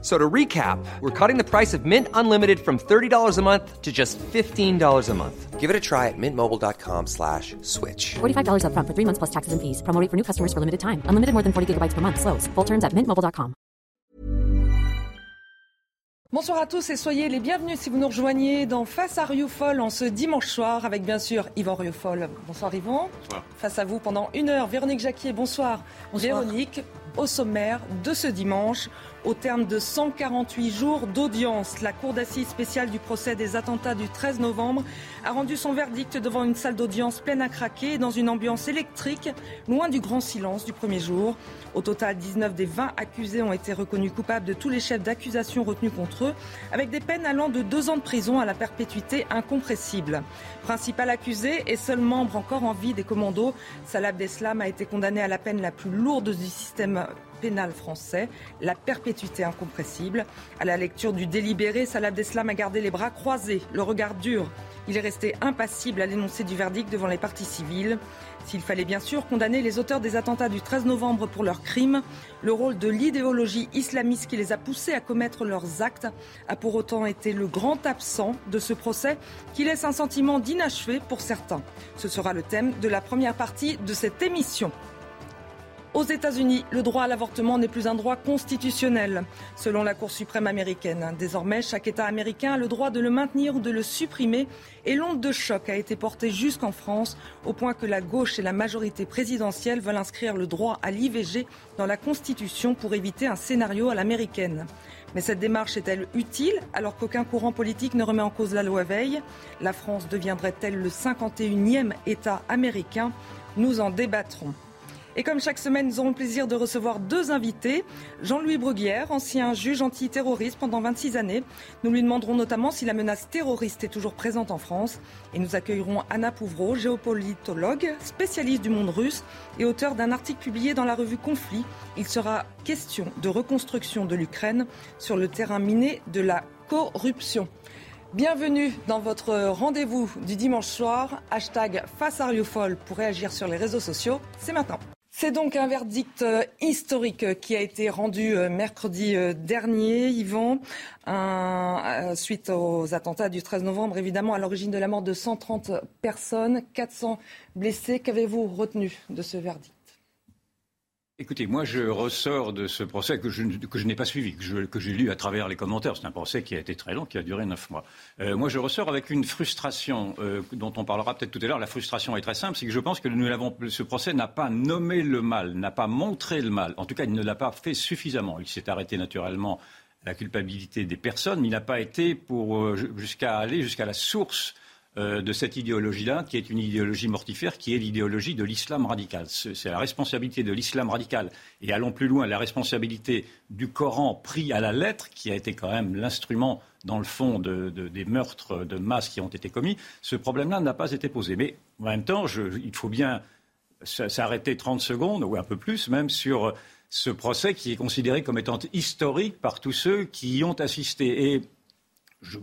So to recap, we're cutting the price of Mint Unlimited from $30 a month to just $15 a month. Give it a try at mintmobile.com slash switch. $45 upfront for three months plus taxes and fees. Promo rate for new customers for limited time. Unlimited more than 40 gigabytes per month. Slows. Full terms at mintmobile.com. Bonsoir à tous et soyez les bienvenus si vous nous rejoignez dans Face à Rioufol en ce dimanche soir avec bien sûr Yvan Rioufol. Bonsoir Yvan. Bonsoir. Face à vous pendant une heure, Véronique Jacquier. Bonsoir. Bonsoir. Véronique, au sommaire de ce dimanche, au terme de 148 jours d'audience, la Cour d'assises spéciale du procès des attentats du 13 novembre a rendu son verdict devant une salle d'audience pleine à craquer dans une ambiance électrique, loin du grand silence du premier jour. Au total, 19 des 20 accusés ont été reconnus coupables de tous les chefs d'accusation retenus contre eux, avec des peines allant de deux ans de prison à la perpétuité incompressible. Principal accusé et seul membre encore en vie des commandos, Salah Abdeslam a été condamné à la peine la plus lourde du système pénal français, la perpétuité incompressible. À la lecture du délibéré, Salah Abdeslam a gardé les bras croisés, le regard dur. Il est resté impassible à l'énoncé du verdict devant les parties civiles. S'il fallait bien sûr condamner les auteurs des attentats du 13 novembre pour leurs crimes, le rôle de l'idéologie islamiste qui les a poussés à commettre leurs actes a pour autant été le grand absent de ce procès qui laisse un sentiment d'inachevé pour certains. Ce sera le thème de la première partie de cette émission. Aux États-Unis, le droit à l'avortement n'est plus un droit constitutionnel, selon la Cour suprême américaine. Désormais, chaque État américain a le droit de le maintenir ou de le supprimer, et l'onde de choc a été portée jusqu'en France, au point que la gauche et la majorité présidentielle veulent inscrire le droit à l'IVG dans la Constitution pour éviter un scénario à l'américaine. Mais cette démarche est-elle utile alors qu'aucun courant politique ne remet en cause la loi Veil? La France deviendrait-elle le 51e État américain? Nous en débattrons. Et comme chaque semaine, nous aurons le plaisir de recevoir deux invités. Jean-Louis Bruguière, ancien juge antiterroriste pendant 26 années. Nous lui demanderons notamment si la menace terroriste est toujours présente en France. Et nous accueillerons Anna Pouvreau, géopolitologue, spécialiste du monde russe et auteur d'un article publié dans la revue Conflit. Il sera question de reconstruction de l'Ukraine sur le terrain miné de la corruption. Bienvenue dans votre rendez-vous du dimanche soir. Hashtag face pour réagir sur les réseaux sociaux. C'est maintenant. C'est donc un verdict euh, historique qui a été rendu euh, mercredi euh, dernier, Yvan, suite aux attentats du 13 novembre, évidemment à l'origine de la mort de 130 personnes, 400 blessés. Qu'avez-vous retenu de ce verdict? Écoutez, moi je ressors de ce procès que je, n'ai pas suivi, que, j'ai lu à travers les commentaires. C'est un procès qui a été très long, qui a duré neuf mois. Euh, moi je ressors avec une frustration euh, dont on parlera peut-être tout à l'heure. La frustration est très simple, c'est que je pense que nous l'avons, ce procès n'a pas nommé le mal, n'a pas montré le mal. En tout cas, il ne l'a pas fait suffisamment. Il s'est arrêté naturellement à la culpabilité des personnes, mais il n'a pas été pour euh, jusqu'à aller jusqu'à la source euh, de cette idéologie-là, qui est une idéologie mortifère, qui est l'idéologie de l'islam radical. C'est la responsabilité de l'islam radical, et allons plus loin, la responsabilité du Coran pris à la lettre, qui a été quand même l'instrument, dans le fond, des meurtres de masse qui ont été commis. Ce problème-là n'a pas été posé. Mais en même temps, il faut bien s'arrêter 30 secondes, ou un peu plus même, sur ce procès qui est considéré comme étant historique par tous ceux qui y ont assisté. Et je,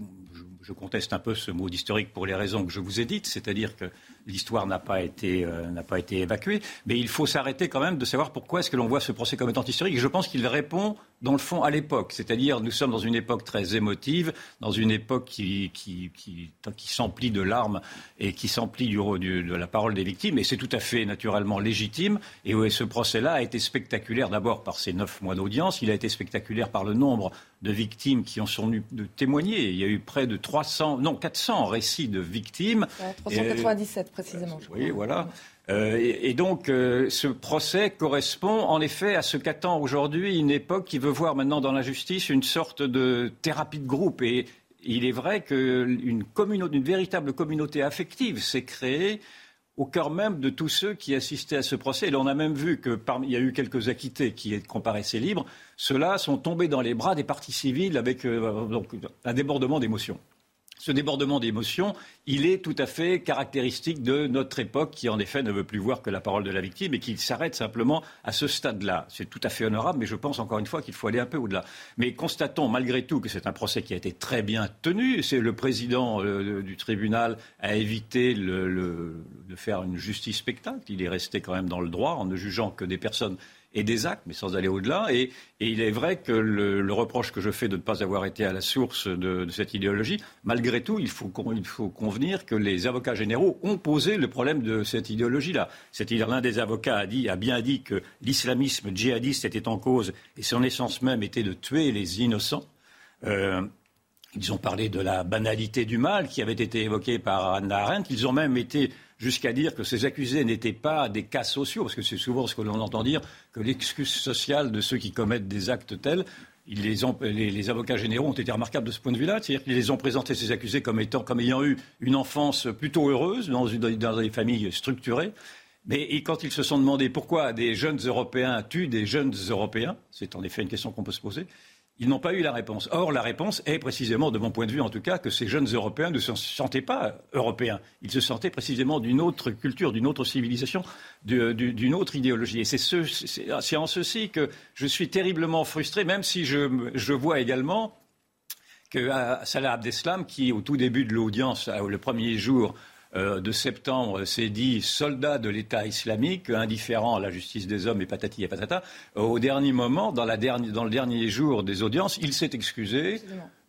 je conteste un peu ce mot d'historique pour les raisons que je vous ai dites, c'est-à-dire que l'histoire n'a pas, été, euh, pas été évacuée, mais il faut s'arrêter quand même de savoir pourquoi est-ce que l'on voit ce procès comme étant historique. Et je pense qu'il répond, dans le fond, à l'époque. C'est-à-dire, nous sommes dans une époque très émotive, dans une époque qui, qui, qui, qui s'emplit de larmes et qui s'emplit du, de la parole des victimes, et c'est tout à fait naturellement légitime. Et ce procès-là a été spectaculaire d'abord par ses neuf mois d'audience, il a été spectaculaire par le nombre de victimes qui ont sont de témoigner. Il y a eu près de 300, non 400 récits de victimes. 397 précisément. oui, voilà. Euh, et, donc, euh, ce procès correspond en effet à ce qu'attend aujourd'hui une époque qui veut voir maintenant dans la justice une sorte de thérapie de groupe. Et il est vrai qu'une une véritable communauté affective s'est créée au cœur même de tous ceux qui assistaient à ce procès. Et on a même vu que parmi, il y a eu quelques acquittés qui comparaissaient libres. Ceux-là sont tombés dans les bras des partis civils avec euh, un débordement d'émotions. Ce débordement d'émotions, il est tout à fait caractéristique de notre époque qui, en effet, ne veut plus voir que la parole de la victime et qui s'arrête simplement à ce stade-là. C'est tout à fait honorable, mais je pense encore une fois qu'il faut aller un peu au-delà. Mais constatons malgré tout que c'est un procès qui a été très bien tenu. C'est le président euh, du tribunal a évité de faire une justice spectacle. Il est resté quand même dans le droit en ne jugeant que des personnes et des actes, mais sans aller au-delà. Et, il est vrai que le, reproche que je fais de ne pas avoir été à la source de, cette idéologie, malgré tout, il faut, faut, convenir que les avocats généraux ont posé le problème de cette idéologie-là. C'est-à-dire l'un des avocats a, dit, a bien dit que l'islamisme djihadiste était en cause et son essence même était de tuer les innocents. Euh, ils ont parlé de la banalité du mal qui avait été évoquée par Anna Arendt. Ils ont même été jusqu'à dire que ces accusés n'étaient pas des cas sociaux, parce que c'est souvent ce que l'on entend dire, que l'excuse sociale de ceux qui commettent des actes tels, les, avocats généraux ont été remarquables de ce point de vue-là, c'est-à-dire qu'ils les ont présentés ces accusés comme, étant, comme ayant eu une enfance plutôt heureuse dans, dans des familles structurées. Mais quand ils se sont demandé pourquoi des jeunes Européens tuent des jeunes Européens, c'est en effet une question qu'on peut se poser, ils n'ont pas eu la réponse. Or, la réponse est précisément, de mon point de vue en tout cas, que ces jeunes Européens ne se sentaient pas européens. Ils se sentaient précisément d'une autre culture, d'une autre civilisation, d'une autre idéologie. Et c'est en ceci que je suis terriblement frustré, même si je, vois également que euh, Salah Abdeslam, qui au tout début de l'audience, euh, le premier jour, euh, de septembre s'est dit soldat de l'État islamique, indifférent à la justice des hommes et patati et patata. Euh, au dernier moment, dans, la dans, le dernier jour des audiences, il s'est excusé.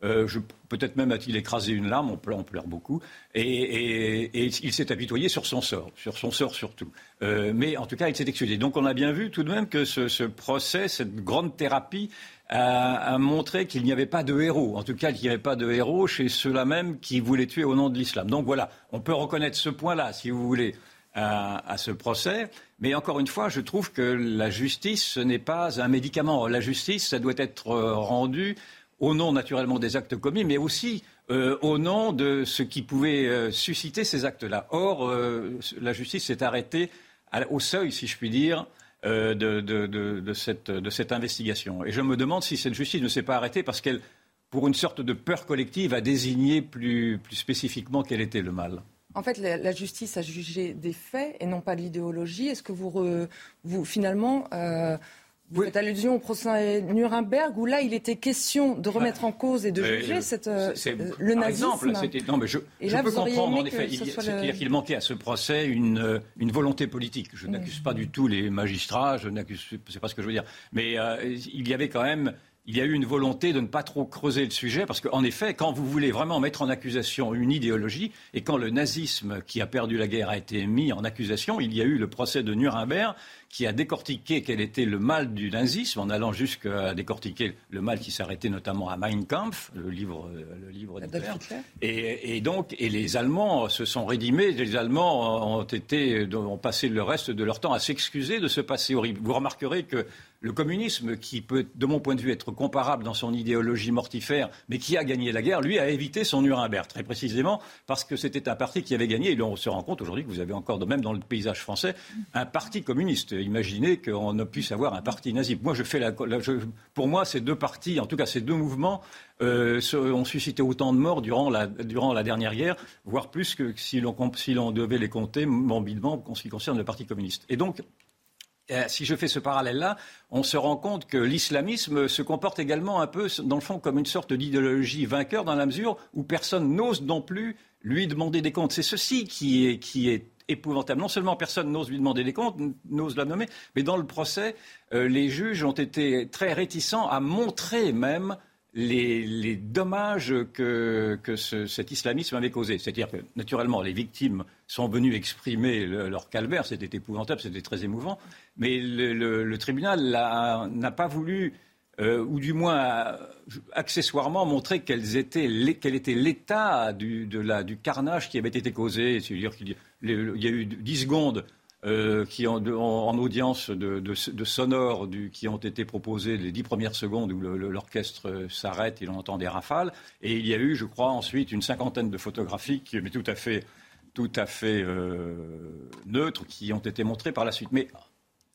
Euh, peut-être même a-t-il écrasé une larme, on pleure, beaucoup, et, il s'est apitoyé sur son sort, sur son sort surtout. mais en tout cas, il s'est excusé. Donc on a bien vu tout de même que ce, procès, cette grande thérapie, a, montré qu'il n'y avait pas de héros. En tout cas, qu'il n'y avait pas de héros chez ceux-là même qui voulaient tuer au nom de l'islam. Donc voilà, on peut reconnaître ce point-là, si vous voulez, à, ce procès. Mais encore une fois, je trouve que la justice, ce n'est pas un médicament. La justice, ça doit être euh, rendu au nom naturellement des actes commis, mais aussi euh, au nom de ce qui pouvait euh, susciter ces actes-là. Or, la justice s'est arrêtée au seuil, si je puis dire, euh, de, cette, investigation. Et je me demande si cette justice ne s'est pas arrêtée parce qu'elle, pour une sorte de peur collective, a désigné plus, spécifiquement quel était le mal. En fait, la, justice a jugé des faits et non pas de l'idéologie. Est-ce que vous, finalement, euh, vous faites allusion au procès Nuremberg où là, il était question de remettre en cause et de juger cette, euh, le nazisme. Exemple, non, mais je, je peux comprendre en effet. C'est-à-dire qu'il manquait à ce procès une, euh, une volonté politique. Je n'accuse pas du tout les magistrats. Je n'accuse, c'est pas ce que je veux dire. Mais euh, il y avait quand même il y a eu une volonté de ne pas trop creuser le sujet, parce qu'en effet, quand vous voulez vraiment mettre en accusation une idéologie, et quand le nazisme qui a perdu la guerre a été mis en accusation, il y a eu le procès de Nuremberg, qui a décortiqué quel était le mal du nazisme, en allant jusqu'à décortiquer le mal qui s'arrêtait notamment à Mein Kampf, le livre, le livre. Et, et, donc, et les Allemands se sont rédimés, les Allemands ont, été, ont passé le reste de leur temps à s'excuser de ce passé horrible. Vous remarquerez que le communisme, qui peut, de mon point de vue, être comparable dans son idéologie mortifère, mais qui a gagné la guerre, lui a évité son Nuremberg, très précisément parce que c'était un parti qui avait gagné. Et on se rend compte aujourd'hui que vous avez encore, même dans le paysage français, un parti communiste. Imaginez qu'on ne puisse avoir un parti nazi. Moi, je fais pour moi, ces deux partis, en tout cas ces deux mouvements, euh, ont suscité autant de morts durant la, dernière guerre, voire plus que si l'on devait les compter morbidement en ce qui concerne le Parti communiste. Et donc, si je fais ce parallèle-là, on se rend compte que l'islamisme se comporte également un peu, dans le fond, comme une sorte d'idéologie vainqueur, dans la mesure où personne n'ose non plus lui demander des comptes. C'est ceci qui est, qui est épouvantable. Non seulement personne n'ose lui demander des comptes, n'ose la nommer, mais dans le procès, euh, les juges ont été très réticents à montrer même les, dommages que, cet islamisme avait causés. C'est-à-dire que, naturellement, les victimes sont venues exprimer leur calvaire, c'était épouvantable, c'était très émouvant, mais le, tribunal n'a pas voulu, euh, ou du moins accessoirement, montrer quel était l'état du, carnage qui avait été causé. C'est-à-dire qu'il y a eu 10 secondes euh, qui en, en, audience de, sonores qui ont été proposés les dix premières secondes où l'orchestre s'arrête et l'on entend des rafales. Et il y a eu, je crois, ensuite une cinquantaine de photographies, mais tout à fait, tout à fait euh, neutres, qui ont été montrées par la suite. Mais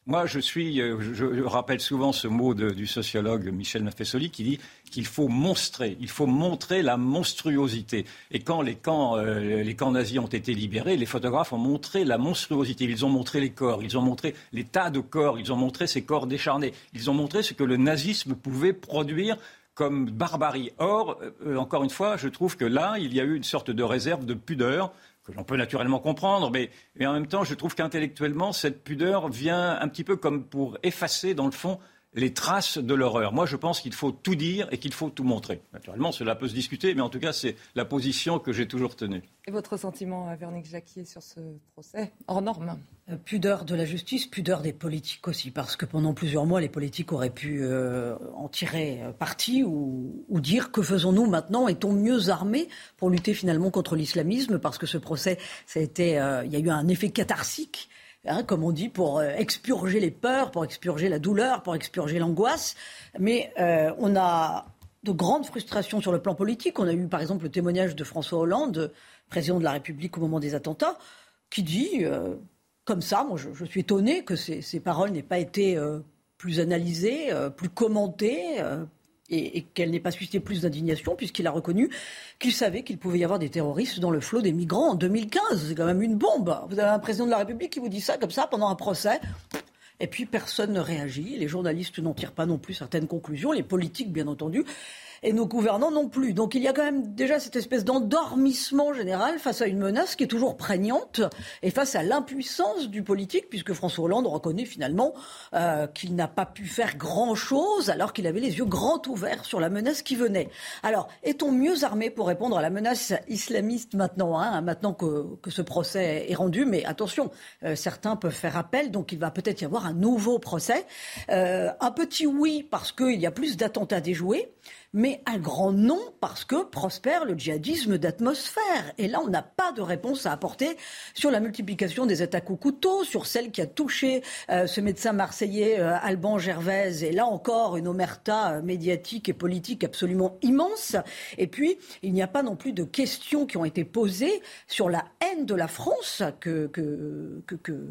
Moi, je suis, euh, je, rappelle souvent ce mot du sociologue Michel Maffesoli qui dit qu'il faut monstrer, il faut montrer la monstruosité. Et quand les camps, euh, les camps nazis ont été libérés, les photographes ont montré la monstruosité. Ils ont montré les corps, ils ont montré les tas de corps, ils ont montré ces corps décharnés. Ils ont montré ce que le nazisme pouvait produire comme barbarie. Or, euh, encore une fois, je trouve que là, il y a eu une sorte de réserve de pudeur que l'on peut naturellement comprendre, mais, en même temps, je trouve qu'intellectuellement, cette pudeur vient un petit peu comme pour effacer, dans le fond, les traces de l'horreur. Moi, je pense qu'il faut tout dire et qu'il faut tout montrer. Naturellement, cela peut se discuter, mais en tout cas, c'est la position que j'ai toujours tenue. Et votre sentiment, euh, Véronique Jacquier, sur ce procès hors norme? Euh, Pudeur de la justice, pudeur des politiques aussi, parce que pendant plusieurs mois, les politiques auraient pu euh, en tirer parti ou, ou dire que faisons-nous maintenant Est-on mieux armés pour lutter finalement contre l'islamisme? Parce que ce procès, ça a été, il y a eu un effet catharsique Hein, comme on dit, pour euh, expurger les peurs, pour expurger la douleur, pour expurger l'angoisse. Mais euh, on a de grandes frustrations sur le plan politique. On a eu par exemple le témoignage de François Hollande, président de la République au moment des attentats, qui dit, euh, comme ça, moi je, suis étonné que ces, ces paroles n'aient pas été plus analysées, plus commentées, et, qu'elle n'ait pas suscité plus d'indignation, puisqu'il a reconnu qu'il savait qu'il pouvait y avoir des terroristes dans le flot des migrants en 2015. C'est quand même une bombe. Vous avez un président de la République qui vous dit ça comme ça pendant un procès. Et puis personne ne réagit. Les journalistes n'en tirent pas non plus certaines conclusions. Les politiques, bien entendu et nos gouvernants non plus. Donc il y a quand même déjà cette espèce d'endormissement général face à une menace qui est toujours prégnante et face à l'impuissance du politique, puisque François Hollande reconnaît finalement euh, qu'il n'a pas pu faire grand-chose alors qu'il avait les yeux grands ouverts sur la menace qui venait. Alors, est-on mieux armé pour répondre à la menace islamiste maintenant, hein, maintenant que, que, ce procès est rendu? Mais attention, euh, certains peuvent faire appel, donc il va peut-être y avoir un nouveau procès. Euh, un petit oui parce qu'il y a plus d'attentats déjoués mais un grand non parce que prospère le djihadisme d'atmosphère. Et là, on n'a pas de réponse à apporter sur la multiplication des attaques au couteau, sur celle qui a touché euh, ce médecin marseillais euh, Alban Gervaise. Et là encore, une omerta euh, médiatique et politique absolument immense. Et puis, il n'y a pas non plus de questions qui ont été posées sur la haine de la France que, que,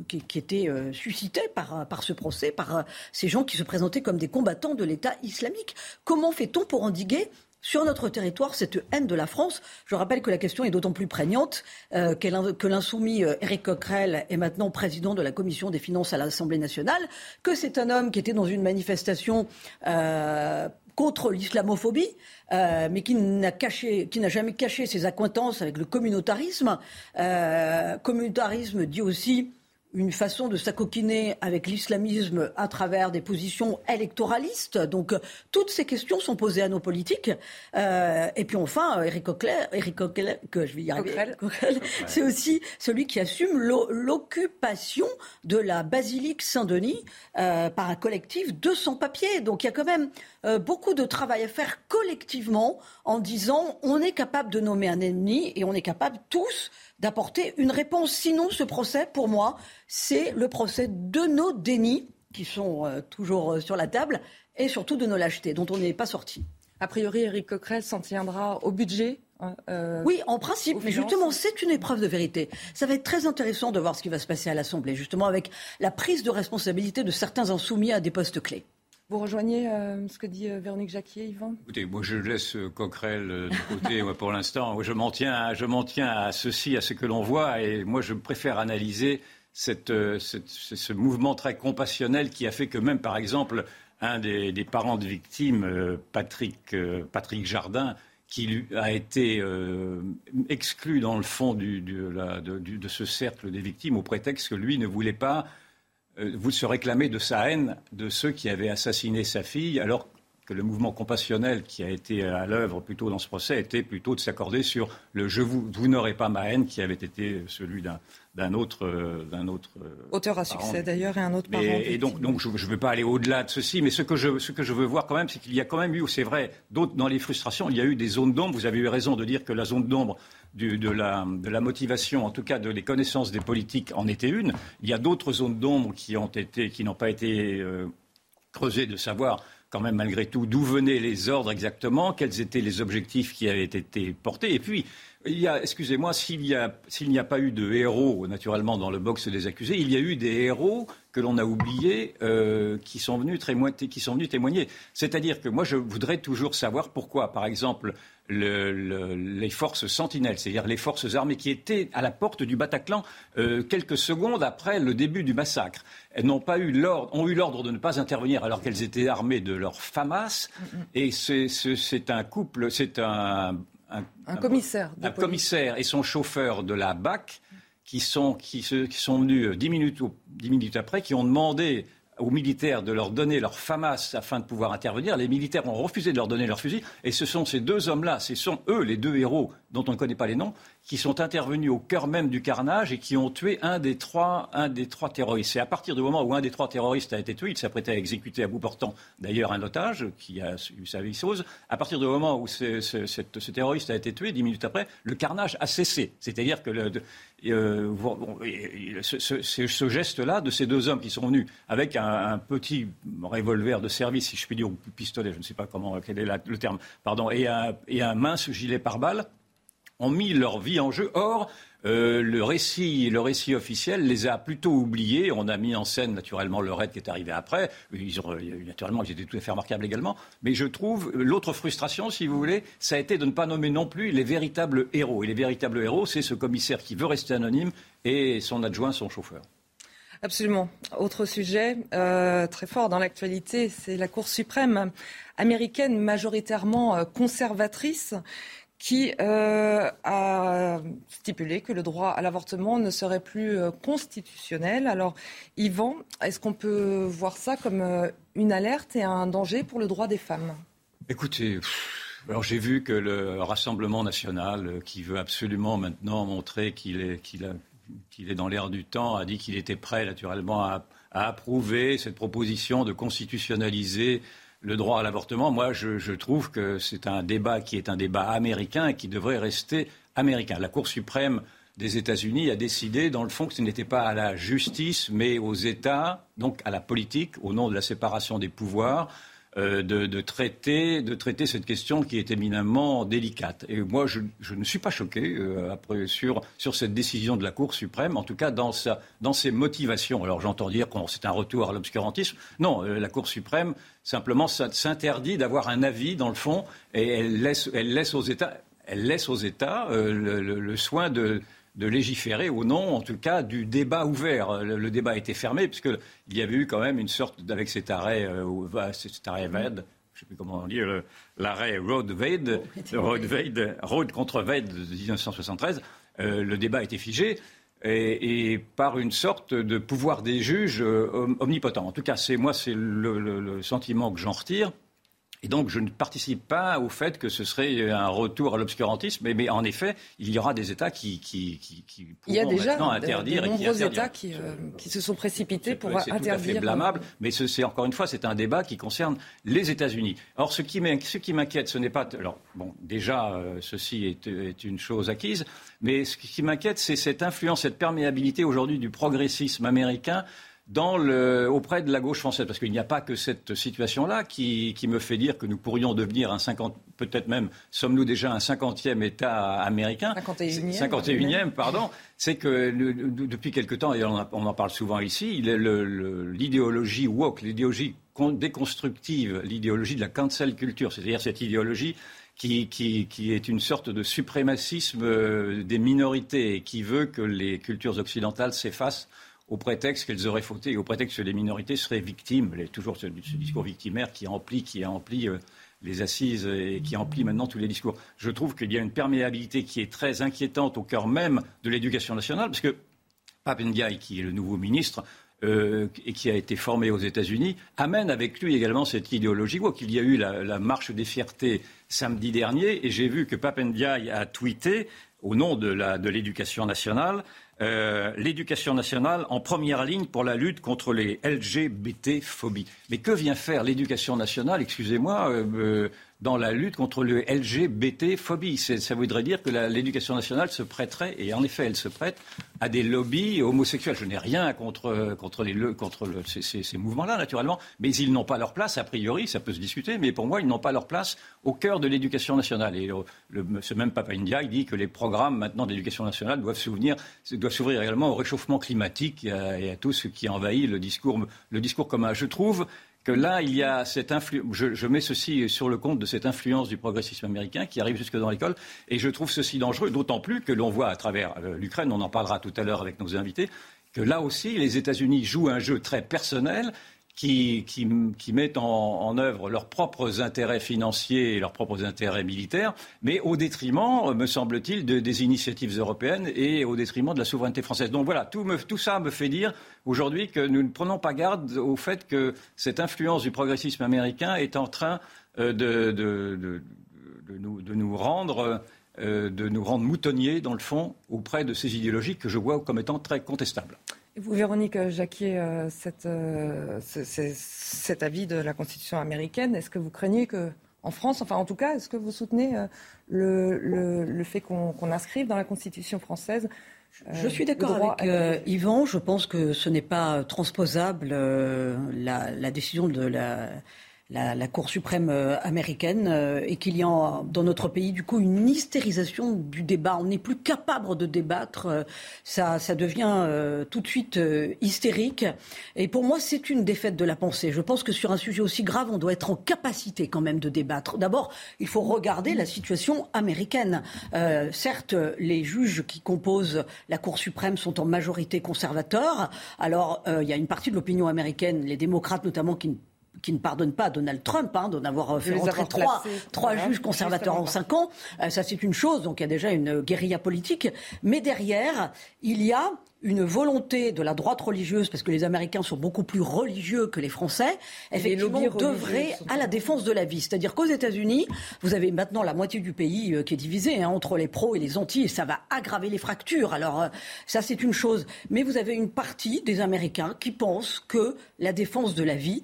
qui, était suscitée par, par ce procès, par ces gens qui se présentaient comme des combattants de l'État islamique. Comment fait-on pour endiguer sur notre territoire cette haine de la France. Je rappelle que la question est d'autant plus prégnante euh, que l'insoumis euh, Éric Coquerel est maintenant président de la commission des finances à l'Assemblée nationale, que c'est un homme qui était dans une manifestation euh, contre l'islamophobie, mais qui n'a qui n'a jamais caché ses accointances avec le communautarisme. communautarisme dit aussi une façon de s'acoquiner avec l'islamisme à travers des positions électoralistes. Donc, toutes ces questions sont posées à nos politiques. Euh, et puis enfin, Eric Coquerel, Eric Coquerel que je vais y arriver, c'est aussi celui qui assume l'occupation de la basilique Saint-Denis euh, par un collectif de sans-papiers. Donc, il y a quand même euh, beaucoup de travail à faire collectivement en disant on est capable de nommer un ennemi et on est capable tous d'apporter une réponse. Sinon, ce procès, pour moi, c'est le procès de nos dénis qui sont euh, toujours euh, sur la table et surtout de nos lâchetés dont on n'est pas sorti. A priori, Eric Coquerel s'en tiendra au budget hein, euh, oui, en principe, mais justement, c'est une épreuve de vérité. Ça va être très intéressant de voir ce qui va se passer à l'Assemblée, justement avec la prise de responsabilité de certains insoumis à des postes clés. Vous rejoignez euh, ce que dit euh, Véronique Jacquier, Yvan? Écoutez, moi je laisse euh, Coquerel de côté pour l'instant. Je m'en tiens, à ceci, à ce que l'on voit, et moi je préfère analyser ce mouvement très compassionnel qui a fait que même, par exemple, un des, parents de victimes, Patrick, Jardin, qui a été exclu dans le fond de ce cercle des victimes au prétexte que lui ne voulait pas euh, vous se réclamez de sa haine de ceux qui avaient assassiné sa fille, alors que le mouvement compassionnel qui a été à l'œuvre plutôt dans ce procès était plutôt de s'accorder sur le je vous, vous n'aurez pas ma haine qui avait été celui d'un autre, euh, d'un autre euh, auteur à succès d'ailleurs et un autre parent. Et, donc, donc je ne veux pas aller au-delà de ceci, mais ce que je, ce que je veux voir quand même, c'est qu'il y a quand même eu, c'est vrai, d'autres dans les frustrations, il y a eu des zones d'ombre. Vous avez eu raison de dire que la zone d'ombre de, la, motivation, en tout cas de les connaissances des politiques, en était une. Il y a d'autres zones d'ombre qui ont été, qui n'ont pas été euh, creusées de savoir quand même malgré tout d'où venaient les ordres exactement, quels étaient les objectifs qui avaient été portés. Et puis, Il y a, excusez-moi, s'il n'y a, pas eu de héros, naturellement, dans le box des accusés, il y a eu des héros que l'on a oubliés euh, qui, sont venus qui sont venus témoigner. C'est-à-dire que moi, je voudrais toujours savoir pourquoi, par exemple, les forces sentinelles, c'est-à-dire les forces armées qui étaient à la porte du Bataclan euh, quelques secondes après le début du massacre, elles n'ont pas eu l'ordre, ont eu l'ordre de ne pas intervenir alors qu'elles étaient armées de leur FAMAS. Et c'est un couple, c'est un, un, commissaire, un commissaire et son chauffeur de la BAC qui sont, qui, qui sont venus dix minutes, dix minutes après, qui ont demandé aux militaires de leur donner leur FAMAS afin de pouvoir intervenir. Les militaires ont refusé de leur donner leur fusil. Et ce sont ces deux hommes-là, ce sont eux les deux héros dont on ne connaît pas les noms, qui sont intervenus au cœur même du carnage et qui ont tué un des trois, un des trois terroristes. C'est à partir du moment où un des trois terroristes a été tué, il s'apprêtait à exécuter à bout portant d'ailleurs un otage qui a eu sa vie sauce. À partir du moment où ce, terroriste a été tué, dix minutes après, le carnage a cessé. C'est-à-dire que ce, geste-là de ces deux hommes qui sont venus avec un, petit revolver de service, si je puis dire, ou pistolet, je ne sais pas comment, quel est le terme, pardon, et un, et un mince gilet pare-balles, ont mis leur vie en jeu. Or, euh, le, récit, le récit officiel les a plutôt oubliés. On a mis en scène naturellement le raid qui est arrivé après. Naturellement, ils étaient tout à fait remarquables également. Mais je trouve l'autre frustration, si vous voulez, ça a été de ne pas nommer non plus les véritables héros. Et les véritables héros, c'est ce commissaire qui veut rester anonyme et son adjoint, son chauffeur. Absolument. Autre sujet euh, très fort dans l'actualité, c'est la Cour suprême américaine majoritairement euh, conservatrice qui euh, a stipulé que le droit à l'avortement ne serait plus euh, constitutionnel. Alors, Yvan, est-ce qu'on peut voir ça comme euh, une alerte et un danger pour le droit des femmes? Écoutez, alors j'ai vu que le Rassemblement national, qui veut absolument maintenant montrer qu'il est, dans l'air du temps, a dit qu'il était prêt naturellement à approuver cette proposition de constitutionnaliser le droit à l'avortement, moi, je, trouve que c'est un débat qui est un débat américain et qui devrait rester américain. La Cour suprême des États-Unis a décidé, dans le fond, que ce n'était pas à la justice, mais aux États, donc à la politique, au nom de la séparation des pouvoirs, euh, de, traiter, de traiter cette question qui est éminemment délicate. Et moi, je, ne suis pas choqué euh, après, sur, sur cette décision de la Cour suprême, en tout cas dans, sa, dans ses motivations. Alors j'entends dire que c'est un retour à l'obscurantisme. Non, euh, la Cour suprême simplement s'interdit d'avoir un avis, dans le fond, et elle laisse, elle laisse aux États, elle laisse aux États le soin de de légiférer au nom, en tout cas, du débat ouvert. Le, débat a été fermé, puisqu'il y avait eu quand même une sorte, avec cet arrêt, euh, cet arrêt je ne sais plus comment on dit, l'arrêt Road Wade, Road, Road contre Wade de 1973, euh, le débat a été figé. Et, par une sorte de pouvoir des juges euh, omnipotent. En tout cas, c'est moi, c'est le sentiment que j'en retire. Et donc, je ne participe pas au fait que ce serait un retour à l'obscurantisme, mais, mais en effet, il y aura des États qui, qui, qui, qui pourront il y a déjà maintenant interdire. De, de nombreux États qui, euh, qui, se sont précipités pour interdire. C'est tout à fait blâmable, mais c'est encore une fois, c'est un débat qui concerne les États-Unis. Or, ce qui m'inquiète, ce n'est pas. Alors, bon, déjà, euh, ceci est, est, une chose acquise, mais ce qui m'inquiète, c'est cette influence, cette perméabilité aujourd'hui du progressisme américain dans le, auprès de la gauche française, parce qu'il n'y a pas que cette situation-là qui, qui, me fait dire que nous pourrions devenir un 50, peut-être même, sommes-nous déjà un 50e État américain? 51e. 51e, pardon. C'est que depuis quelque temps, et on, en parle souvent ici, l'idéologie woke, l'idéologie déconstructive, l'idéologie de la cancel culture, c'est-à-dire cette idéologie qui, qui, qui, est une sorte de suprémacisme euh, des minorités et qui veut que les cultures occidentales s'effacent au prétexte qu'elles auraient fauté, au prétexte que les minorités seraient victimes. Il a toujours ce, discours victimaire qui emplit, qui euh, les assises et qui emplit maintenant tous les discours. Je trouve qu'il y a une perméabilité qui est très inquiétante au cœur même de l'éducation nationale, parce que qui est le nouveau ministre, euh, et qui a été formé aux États-Unis, amène avec lui également cette idéologie. qu'il y a eu la, marche des fiertés samedi dernier, et j'ai vu que Pape Ndiaye a tweeté, au nom de l'éducation nationale, euh, l'éducation nationale en première ligne pour la lutte contre les LGBT-phobies. Mais que vient faire l'éducation nationale, excusez-moi, euh, dans la lutte contre le LGBT-phobie. Ça voudrait dire que l'éducation nationale se prêterait, et en effet elle se prête, à des lobbies homosexuels. Je n'ai rien contre, contre, les, ces, mouvements-là, naturellement, mais ils n'ont pas leur place, a priori, ça peut se discuter, mais pour moi, ils n'ont pas leur place au cœur de l'éducation nationale. Et ce même Papa India, dit que les programmes maintenant d'éducation nationale doivent s'ouvrir, doivent également au réchauffement climatique et à, tout ce qui envahit le discours commun. Je trouve que là, il y a cette influence. Je, mets ceci sur le compte de cette influence du progressisme américain qui arrive jusque dans l'école. Et je trouve ceci dangereux, d'autant plus que l'on voit à travers euh, l'Ukraine, on en parlera tout à l'heure avec nos invités, que là aussi, les États-Unis jouent un jeu très personnel qui, mettent en, œuvre leurs propres intérêts financiers et leurs propres intérêts militaires, mais au détriment, me semble-t-il, de, des initiatives européennes et au détriment de la souveraineté française. Donc voilà, tout, ça me fait dire aujourd'hui que nous ne prenons pas garde au fait que cette influence du progressisme américain est en train euh, de nous rendre euh, de nous rendre moutonniers, dans le fond, auprès de ces idéologies que je vois comme étant très contestables. Et vous, Véronique Jacquier, euh, cette, euh, cet avis de la Constitution américaine, est-ce que vous craignez que, en France, enfin en tout cas, est-ce que vous soutenez euh, le, le, fait qu'on inscrive dans la Constitution française je suis d'accord avec Yvan. Je pense que ce n'est pas transposable la, la, décision de la la, Cour suprême euh, américaine euh, et qu'il y a dans notre pays du coup une hystérisation du débat. On n'est plus capable de débattre. Euh, ça, ça devient tout de suite hystérique. Et pour moi, c'est une défaite de la pensée. Je pense que sur un sujet aussi grave, on doit être en capacité quand même de débattre. D'abord, il faut regarder la situation américaine. certes, les juges qui composent la Cour suprême sont en majorité conservateurs. Alors, il y a une partie de l'opinion américaine, les démocrates notamment, qui ne qui ne pardonne pas à Donald Trump hein, d'en avoir fait rentrer trois, trois juges conservateurs en cinq ans. Euh, ça, c'est une chose. Donc, il y a déjà une guérilla politique. Mais derrière, il y a une volonté de la droite religieuse, parce que les Américains sont beaucoup plus religieux que les Français, effectivement, d'œuvrer à la défense de la vie. C'est-à-dire qu'aux États-Unis, vous avez maintenant la moitié du pays euh, qui est divisé hein, entre les pros et les anti, et ça va aggraver les fractures. Alors, euh, ça, c'est une chose. Mais vous avez une partie des Américains qui pensent que la défense de la vie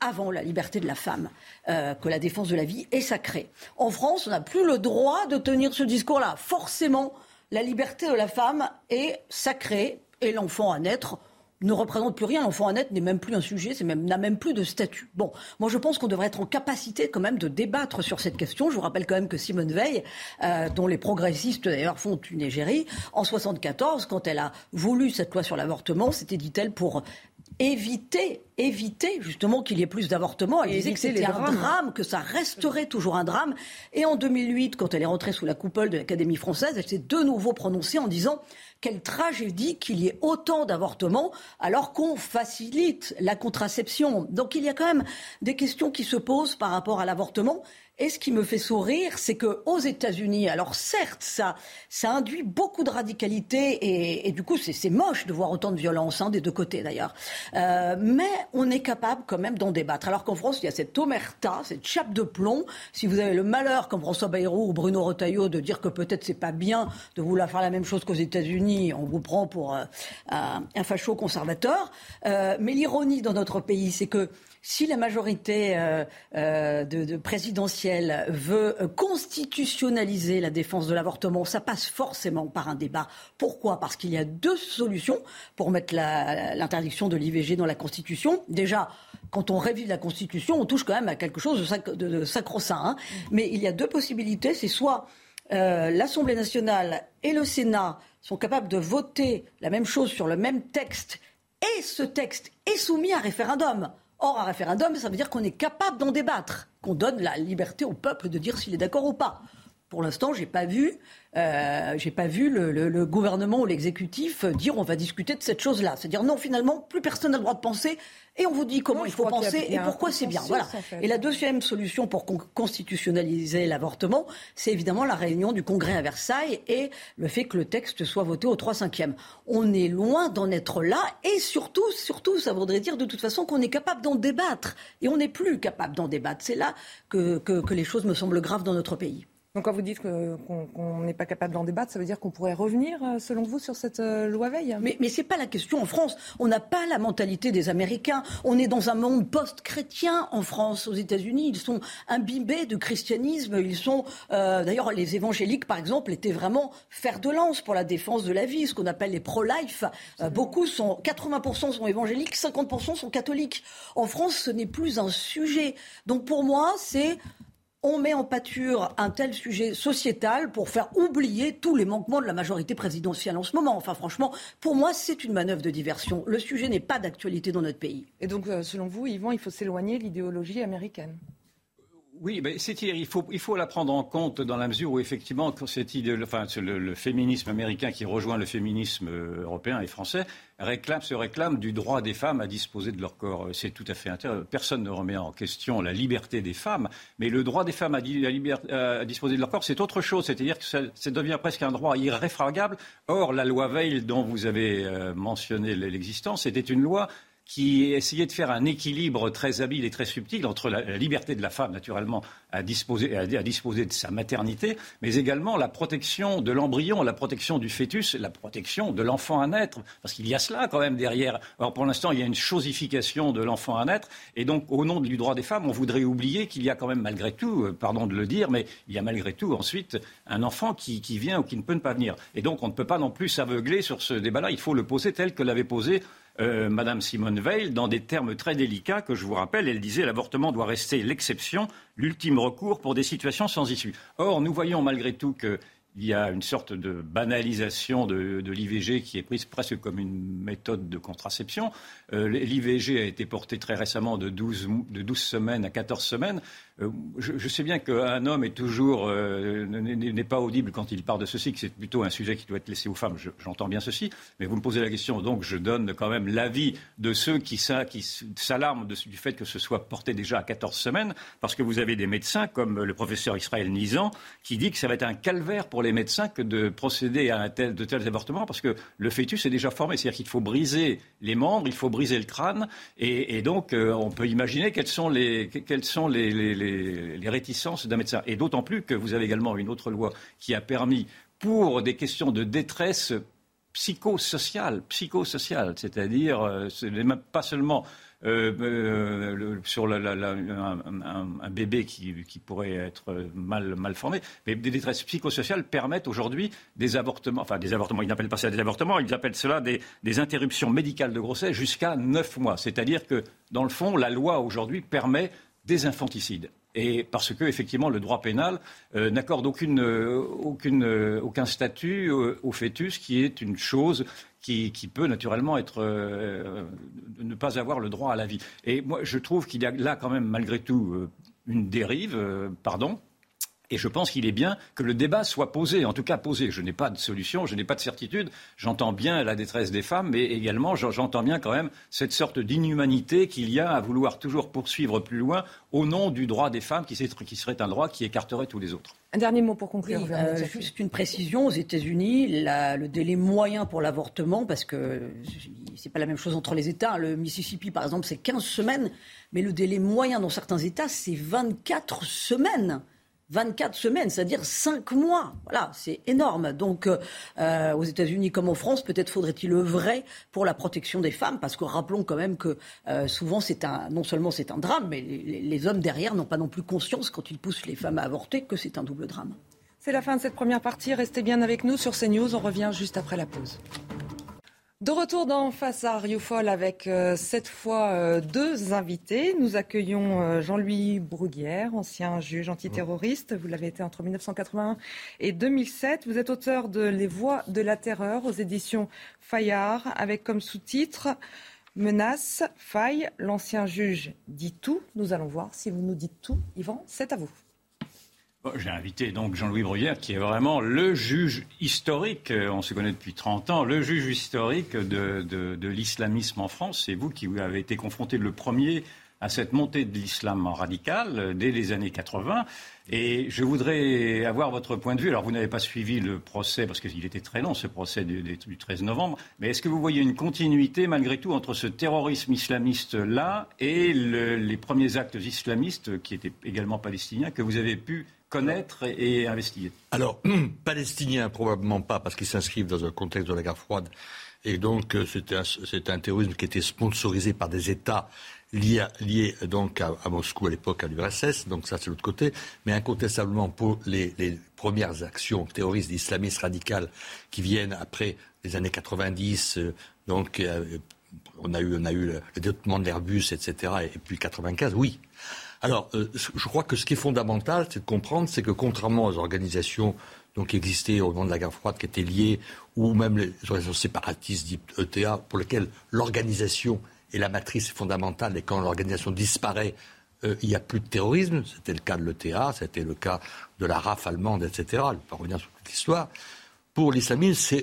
avant la liberté de la femme, euh, que la défense de la vie est sacrée. En France, on n'a plus le droit de tenir ce discours-là. Forcément, la liberté de la femme est sacrée et l'enfant à naître ne représente plus rien. L'enfant à naître n'est même plus un sujet, c'est même, n'a même plus de statut. Bon, moi je pense qu'on devrait être en capacité quand même de débattre sur cette question. Je vous rappelle quand même que Simone Veil, euh, dont les progressistes d'ailleurs font une égérie, en 74, quand elle a voulu cette loi sur l'avortement, c'était, dit-elle, pour éviter, éviter justement qu'il y ait plus d'avortements. Elle disait que c'était un drame, que ça resterait toujours un drame. Et en 2008, quand elle est rentrée sous la coupole de l'Académie française, elle s'est de nouveau prononcée en disant quelle tragédie qu'il y ait autant d'avortements alors qu'on facilite la contraception. Donc il y a quand même des questions qui se posent par rapport à l'avortement. Et ce qui me fait sourire, c'est que aux États-Unis, alors certes, ça, ça induit beaucoup de radicalité et, du coup, c'est moche de voir autant de violence hein, des deux côtés d'ailleurs. Euh, mais on est capable quand même d'en débattre. Alors qu'en France, il y a cette omerta, cette chape de plomb. Si vous avez le malheur, comme François Bayrou ou Bruno Retailleau, de dire que peut-être c'est pas bien de vouloir faire la même chose qu'aux États-Unis, on vous prend pour euh, un, facho conservateur. Euh, mais l'ironie dans notre pays, c'est que si la majorité euh, euh, de, présidentielle veut constitutionnaliser la défense de l'avortement, ça passe forcément par un débat. Pourquoi? Parce qu'il y a deux solutions pour mettre l'interdiction de l'IVG dans la Constitution. Déjà, quand on révise la Constitution, on touche quand même à quelque chose de, sacro-saint. Hein. Mais il y a deux possibilités. C'est soit euh, l'Assemblée nationale et le Sénat sont capables de voter la même chose sur le même texte et ce texte est soumis à référendum. Or, un référendum, ça veut dire qu'on est capable d'en débattre, qu'on donne la liberté au peuple de dire s'il est d'accord ou pas. Pour l'instant, j'ai pas vu, euh, j'ai pas vu le, gouvernement ou l'exécutif dire on va discuter de cette chose-là. C'est-à-dire non, finalement, plus personne n'a le droit de penser et on vous dit comment il faut penser et pourquoi c'est bien. Voilà. Et la deuxième solution pour constitutionnaliser l'avortement, c'est évidemment la réunion du Congrès à Versailles et le fait que le texte soit voté au 3 5 On est loin d'en être là et surtout, surtout, ça voudrait dire de toute façon qu'on est capable d'en débattre et on n'est plus capable d'en débattre. C'est là que, que les choses me semblent graves dans notre pays. Donc quand vous dites qu'on n'est pas capable d'en débattre, ça veut dire qu'on pourrait revenir, euh, selon vous, sur cette euh, loi Veil? Mais, mais ce n'est pas la question en France. On n'a pas la mentalité des Américains. On est dans un monde post-chrétien en France. Aux États-Unis, ils sont imbibés de christianisme. Ils sont, euh, d'ailleurs, les évangéliques, par exemple, étaient vraiment fer de lance pour la défense de la vie, ce qu'on appelle les pro-life. beaucoup sont, 80% sont évangéliques, 50% sont catholiques. En France, ce n'est plus un sujet. Donc pour moi, c'est on met en pâture un tel sujet sociétal pour faire oublier tous les manquements de la majorité présidentielle en ce moment. Enfin, franchement, pour moi, c'est une manœuvre de diversion. Le sujet n'est pas d'actualité dans notre pays. Et donc, euh, selon vous, Yvan, il faut s'éloigner de l'idéologie américaine oui, mais c'est il faut il faut la prendre en compte dans la mesure où effectivement le, féminisme américain qui rejoint le féminisme euh, européen et français réclame se réclame du droit des femmes à disposer de leur corps. C'est tout à fait intéressant. Personne ne remet en question la liberté des femmes, mais le droit des femmes à, à disposer de leur corps, c'est autre chose. C'est-à-dire que ça, devient presque un droit irréfragable. Or, la loi Veil, dont vous avez euh, mentionné l'existence, c'était une loi qui essayait de faire un équilibre très habile et très subtil entre la, liberté de la femme, naturellement, à disposer, à, disposer de sa maternité, mais également la protection de l'embryon, la protection du fœtus, la protection de l'enfant à naître, parce qu'il y a cela quand même derrière. Alors pour l'instant, il y a une chosification de l'enfant à naître, et donc au nom du droit des femmes, on voudrait oublier qu'il y a quand même malgré tout, euh, pardon de le dire, mais il y a malgré tout ensuite un enfant qui, qui vient ou qui ne peut pas venir. Et donc on ne peut pas non plus s'aveugler sur ce débat-là, il faut le poser tel que l'avait posé euh, Madame Simone Veil dans des termes très délicats que je vous rappelle. Elle disait l'avortement doit rester l'exception, l'ultime recours pour des situations sans issue. Or, nous voyons malgré tout que il y a une sorte de banalisation de, l'IVG qui est prise presque comme une méthode de contraception. Euh, L'IVG a été porté très récemment de 12, de 12 semaines à 14 semaines. Euh, je, sais bien qu'un homme est toujours euh, n'est pas audible quand il parle de ceci, que c'est plutôt un sujet qui doit être laissé aux femmes. J'entends bien ceci, mais vous me posez la question, donc je donne quand même l'avis de ceux qui, s'alarment du fait que ce soit porté déjà à 14 semaines, parce que vous avez des médecins comme le professeur Israël Nizan qui dit que ça va être un calvaire pour les médecins que de procéder à de tels avortements, parce que le fœtus est déjà formé, c'est-à-dire qu'il faut briser les membres, il faut briser le crâne, et, donc euh, on peut imaginer quels sont les, quels sont les, réticences d'un médecin. Et d'autant plus que vous avez également une autre loi qui a permis, pour des questions de détresse psychosociale, psychosociale, c'est-à-dire euh, pas seulement euh, euh, sur un, bébé qui, pourrait être mal, mal formé. Mais des détresses psychosociales permettent aujourd'hui des avortements, enfin des avortements, ils n'appellent pas ça des avortements, ils appellent cela des, des interruptions médicales de grossesse jusqu'à 9 mois. C'est-à-dire que, dans le fond, la loi aujourd'hui permet des infanticides et parce que effectivement le droit pénal euh, n'accorde aucune, euh, aucune, euh, aucun statut au fœtus, qui est une chose qui, peut naturellement être ne pas avoir le droit à la vie. Et moi, je trouve qu'il y a là quand même malgré tout une dérive, pardon, et je pense qu'il est bien que le débat soit posé, en tout cas posé. Je n'ai pas de solution, je n'ai pas de certitude. J'entends bien la détresse des femmes, mais également j'entends bien quand même cette sorte d'inhumanité qu'il y a à vouloir toujours poursuivre plus loin au nom du droit des femmes, qui, serait un droit qui écarterait tous les autres. Un dernier mot pour conclure. Euh, juste une précision aux États-Unis, le délai moyen pour l'avortement, parce que c'est pas la même chose entre les États. Le Mississippi, par exemple, c'est 15 semaines, mais le délai moyen dans certains États, c'est 24 semaines. 24 semaines, c'est-à-dire 5 mois. Voilà, c'est énorme. Donc, euh, euh, aux États-Unis comme en France, peut-être faudrait-il œuvrer pour la protection des femmes, parce que rappelons quand même que euh, souvent, non seulement c'est un drame, mais les hommes derrière n'ont pas non plus conscience, quand ils poussent les femmes à avorter, que c'est un double drame. C'est la fin de cette première partie. Restez bien avec nous sur CNews. On revient juste après la pause. De retour dans Face à Rioufol avec euh, cette fois euh, deux invités. Nous accueillons euh, Jean-Louis Bruguière, ancien juge antiterroriste. Vous l'avez été entre 1981 et 2007. Vous êtes auteur de Les Voix de la Terreur aux éditions Fayard avec comme sous-titre Menace, faille, l'ancien juge dit tout. Nous allons voir si vous nous dites tout. Yvan, c'est à vous. J'ai invité donc Jean-Louis Bruyère, qui est vraiment le juge historique, euh, on se connaît depuis 30 ans, le juge historique de, de, l'islamisme en France. C'est vous qui avez été confronté le premier à cette montée de l'islam radical euh, dès les années 80. Et je voudrais avoir votre point de vue. Alors, vous n'avez pas suivi le procès, parce qu'il était très long, ce procès du, du 13 novembre. Mais est-ce que vous voyez une continuité, malgré tout, entre ce terrorisme islamiste-là et le, les premiers actes islamistes, qui étaient également palestiniens, que vous avez pu connaître et, investiguer Alors, palestiniens, probablement pas, parce qu'ils s'inscrivent dans un contexte de la guerre froide. Et donc, euh, c'est un, terrorisme qui était sponsorisé par des États liés, donc à, Moscou à l'époque, à l'URSS. Donc ça, c'est l'autre côté. Mais incontestablement, pour les, premières actions terroristes islamistes radicales qui viennent après les années 90, euh, donc euh, on a eu, on a eu le, développement de l'Airbus, etc. Et, puis 95, oui. Alors, euh, je crois que ce qui est fondamental, c'est de comprendre, c'est que contrairement aux organisations donc, qui existaient au moment de la guerre froide, qui étaient liées, ou même les organisations séparatistes, dites ETA, pour lesquelles l'organisation est la matrice fondamentale, et quand l'organisation disparaît, euh, il n'y a plus de terrorisme. C'était le cas de l'ETA, c'était le cas de la RAF allemande, etc. Je ne pas revenir sur toute l'histoire. Pour l'islamisme,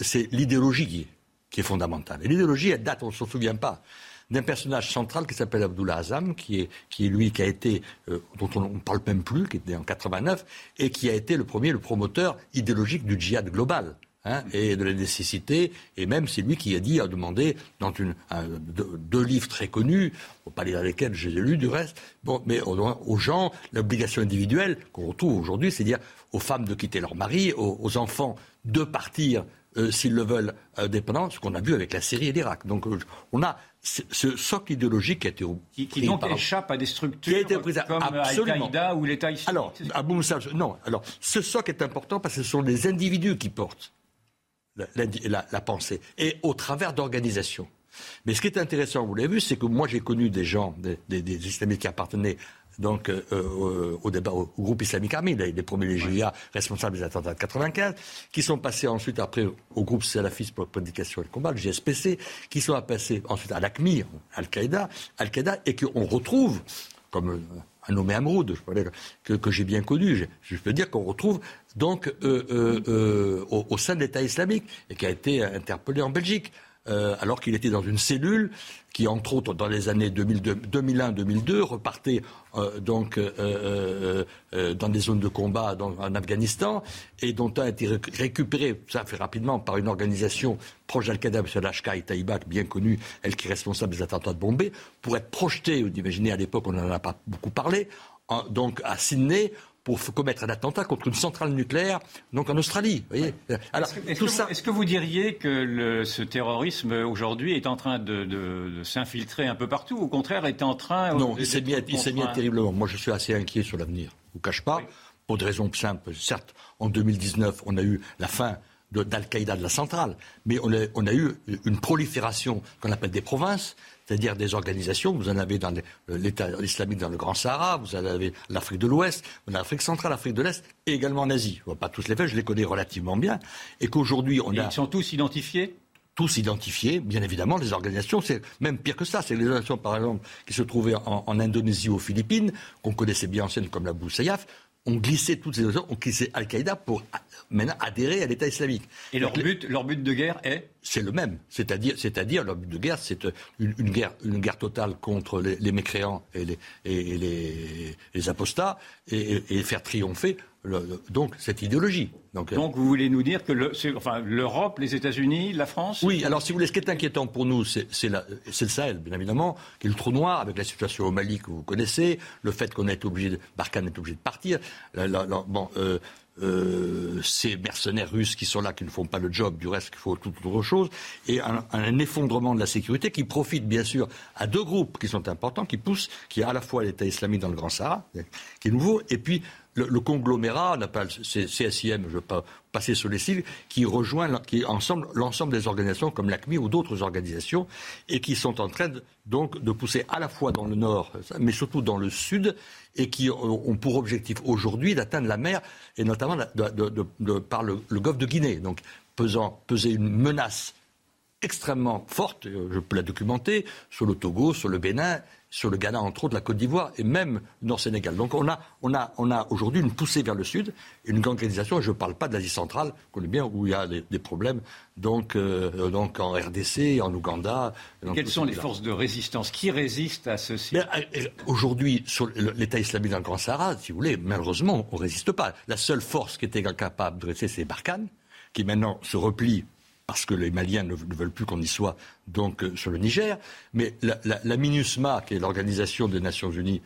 c'est l'idéologie qui est fondamentale. Et l'idéologie, elle date, on ne s'en souvient pas, d'un personnage central qui s'appelle Abdullah Azam, qui est, qui est lui qui a été, euh, dont on ne parle même plus, qui était en 89, et qui a été le premier, le promoteur idéologique du djihad global. Hein, et de la nécessité, et même c'est lui qui a dit, a demandé dans une, deux, livres très connus, on pas lire lesquels je les ai lus du reste, bon, mais aux, gens, l'obligation individuelle qu'on retrouve aujourd'hui, c'est dire aux femmes de quitter leur mari, aux enfants de partir euh, s'ils le veulent, indépendants, ce qu'on a vu avec la Syrie et l'Irak. Donc euh, on a ce socle idéologique qui a été qui, qui donc échappe à des structures qui a été pris comme Al-Qaïda ou l'État islamique. Alors, Abou non. Alors, ce socle est important parce que ce sont les individus qui portent la, pensée et au travers d'organisations. Mais ce qui est intéressant, vous l'avez vu, c'est que moi j'ai connu des gens, des, des, des islamistes qui appartenaient donc euh, euh, au, débat, au, groupe islamique armé, les, premiers légionnaires responsables des attentats de 95, qui sont passés ensuite après au groupe salafiste pour la prédication et le combat, le GSPC, qui sont passés ensuite à l'ACMIR, Al-Qaïda, Al-Qaïda, et qu'on retrouve, comme euh, un nommé Amroud, que, que j'ai bien connu, je, peux dire qu'on retrouve donc au, sein de l'État islamique, et qui a été interpellé en Belgique. Euh, alors qu'il était dans une cellule qui, entre autres, dans les années 2001-2002, repartait euh, donc euh, dans des zones de combat en Afghanistan et dont a été récupéré, ça fait rapidement, par une organisation proche d'Al-Qaïda, M. Lashka et Taïbak, bien connue, elle qui est responsable des attentats de Bombay, pour être projeté, vous imaginez à l'époque, on n'en a pas beaucoup parlé, donc à Sydney pour commettre un attentat contre une centrale nucléaire, donc en Australie. est-ce, que, vous diriez que ce terrorisme aujourd'hui est en train de, s'infiltrer un peu partout Au contraire, est en train. Non, il s'est mis, terriblement. Moi, je suis assez inquiet sur l'avenir. Je ne vous cache pas. Pour des raisons simples. Certes, en 2019, on a eu la fin d'Al-Qaïda de la centrale, mais on a, eu une prolifération qu'on appelle des provinces, c'est-à-dire des organisations. Vous en avez dans l'État islamique dans le Grand Sahara, vous en avez l'Afrique de l'Ouest, l'Afrique centrale, l'Afrique de l'Est et également en Asie. Je ne vois pas tous les faits, je les connais relativement bien. Et qu'aujourd'hui, on a. Ils sont tous identifiés? Tous identifiés, bien évidemment, les organisations, c'est même pire que ça. C'est les organisations, par exemple, qui se trouvaient en, en Indonésie ou aux Philippines, qu'on connaissait bien anciennes comme la Boussayaf, ont glissé toutes ces organisations, ont glissé Al-Qaïda pour maintenant adhérer à l'État islamique. Et leur, but, leur but de guerre est? C'est le même. C'est-à-dire, c'est-à-dire leur but de guerre, c'est une, une, guerre, une guerre totale contre les, les mécréants et les, et les, les apostats et, et, faire triompher donc cette idéologie. Donc, euh, donc, vous voulez nous dire que le, enfin, l'Europe, les États-Unis, la France Oui, alors si vous voulez, ce qui est inquiétant pour nous, c'est, le Sahel, bien évidemment, qui est le trou noir, avec la situation au Mali que vous connaissez, le fait qu'on est obligé, Barkhane est obligé de partir. bon, euh, euh, ces mercenaires russes qui sont là, qui ne font pas le job, du reste, qu'il faut toute autre chose, et un, un, effondrement de la sécurité qui profite bien sûr à deux groupes qui sont importants, qui poussent, qui est à la fois l'État islamique dans le Grand Sahara, qui est nouveau, et puis le, conglomérat, on appelle CSIM, je ne veux pas passer sur les cils, qui rejoint ensemble l'ensemble des organisations comme l'ACMI ou d'autres organisations et qui sont en train de, donc de pousser à la fois dans le nord, mais surtout dans le sud, et qui ont pour objectif aujourd'hui d'atteindre la mer et notamment par le, golfe de Guinée, donc pesant, peser une menace extrêmement forte, je peux la documenter, sur le Togo, sur le Bénin sur le Ghana, entre autres, la Côte d'Ivoire et même Nord-Sénégal. Donc on a, on a, on a aujourd'hui une poussée vers le sud, une organisation, et je ne parle pas de l'Asie centrale, qu'on connaît bien, où il y a des, problèmes, donc, euh, donc en RDC, en Ouganda. Quelles sont les forces de résistance Qui résiste à ceci euh, Aujourd'hui, sur l'État islamique dans le Grand Sahara, si vous voulez, malheureusement, on ne résiste pas. La seule force qui était capable de rester, c'est Barkhane, qui maintenant se replie parce que les Maliens ne, veulent plus qu'on y soit, donc euh, sur le Niger. Mais la, MINUSMA, qui est l'organisation des Nations Unies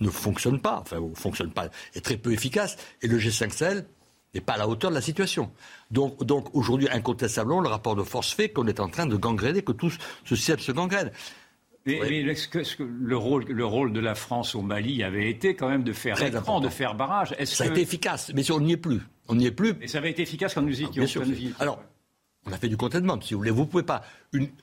ne fonctionne pas, enfin, fonctionne pas, est très peu efficace, et le G5 Sahel n'est pas à la hauteur de la situation. Donc, donc aujourd'hui, incontestablement, le rapport de force fait qu'on est en train de gangréner, que tout ce système se gangrène. Mais, est-ce que, le, rôle, le rôle de la France au Mali avait été quand même de faire écran, de faire barrage? Ça a été efficace, mais on n'y est plus. On n'y est plus. Et ça avait été efficace quand nous ah, étions. Ah, bien Alors, on a fait du contentement, si vous voulez. Vous pouvez pas.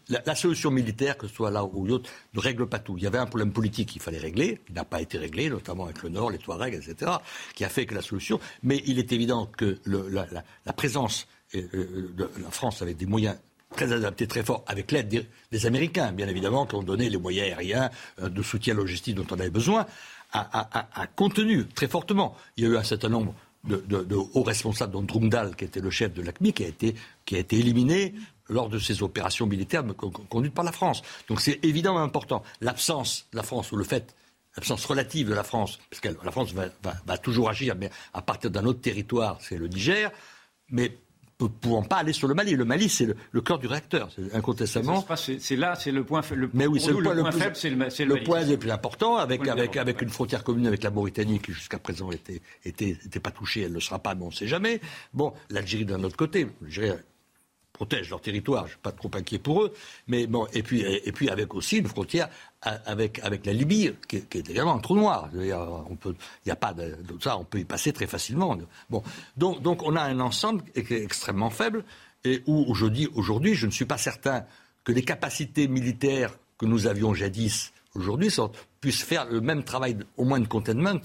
la, solution militaire, que ce soit là ou l'autre, ne règle pas tout. Il y avait un problème politique qu'il fallait régler, qui n'a pas été réglé, notamment avec le Nord, les Touaregs, etc., qui a fait que la solution. Mais il est évident que la, présence euh, de la France avec des moyens très adaptés, très forts, avec l'aide des, Américains, bien évidemment, qui ont donné les moyens aériens euh, de soutien logistique dont on avait besoin, a contenu très fortement. Il y a eu un certain nombre de, hauts responsables, dont Drumdal, qui était le chef de l'ACMI, qui a été, qui a été éliminé lors de ces opérations militaires conduites par la France. Donc c'est évidemment important. L'absence de la France, ou le fait, l'absence relative de la France, parce que la France va, va toujours agir, mais à partir d'un autre territoire, c'est le Niger, mais ne pouvant pas aller sur le Mali. Le Mali, c'est le, cœur du réacteur, incontestablement. C'est là, c'est le point, le, Mais oui, c'est le, point, le, plus, faible, c'est le, le, point le plus important, avec, avec, avec une frontière commune avec la Mauritanie qui jusqu'à présent était, était, était, pas touchée, elle ne le sera pas, mais on ne sait jamais. Bon, l'Algérie d'un autre côté, protègent leur territoire, je ne suis pas trop inquiet pour eux, mais bon, et puis, et puis avec aussi une frontière avec, avec la Libye, qui, est également un trou noir. Il n'y a pas de, ça, on peut y passer très facilement. Bon, donc, donc on a un ensemble qui extrêmement faible, et où aujourd'hui, aujourd'hui, je ne suis pas certain que les capacités militaires que nous avions jadis aujourd'hui puissent faire le même travail, au moins de containment,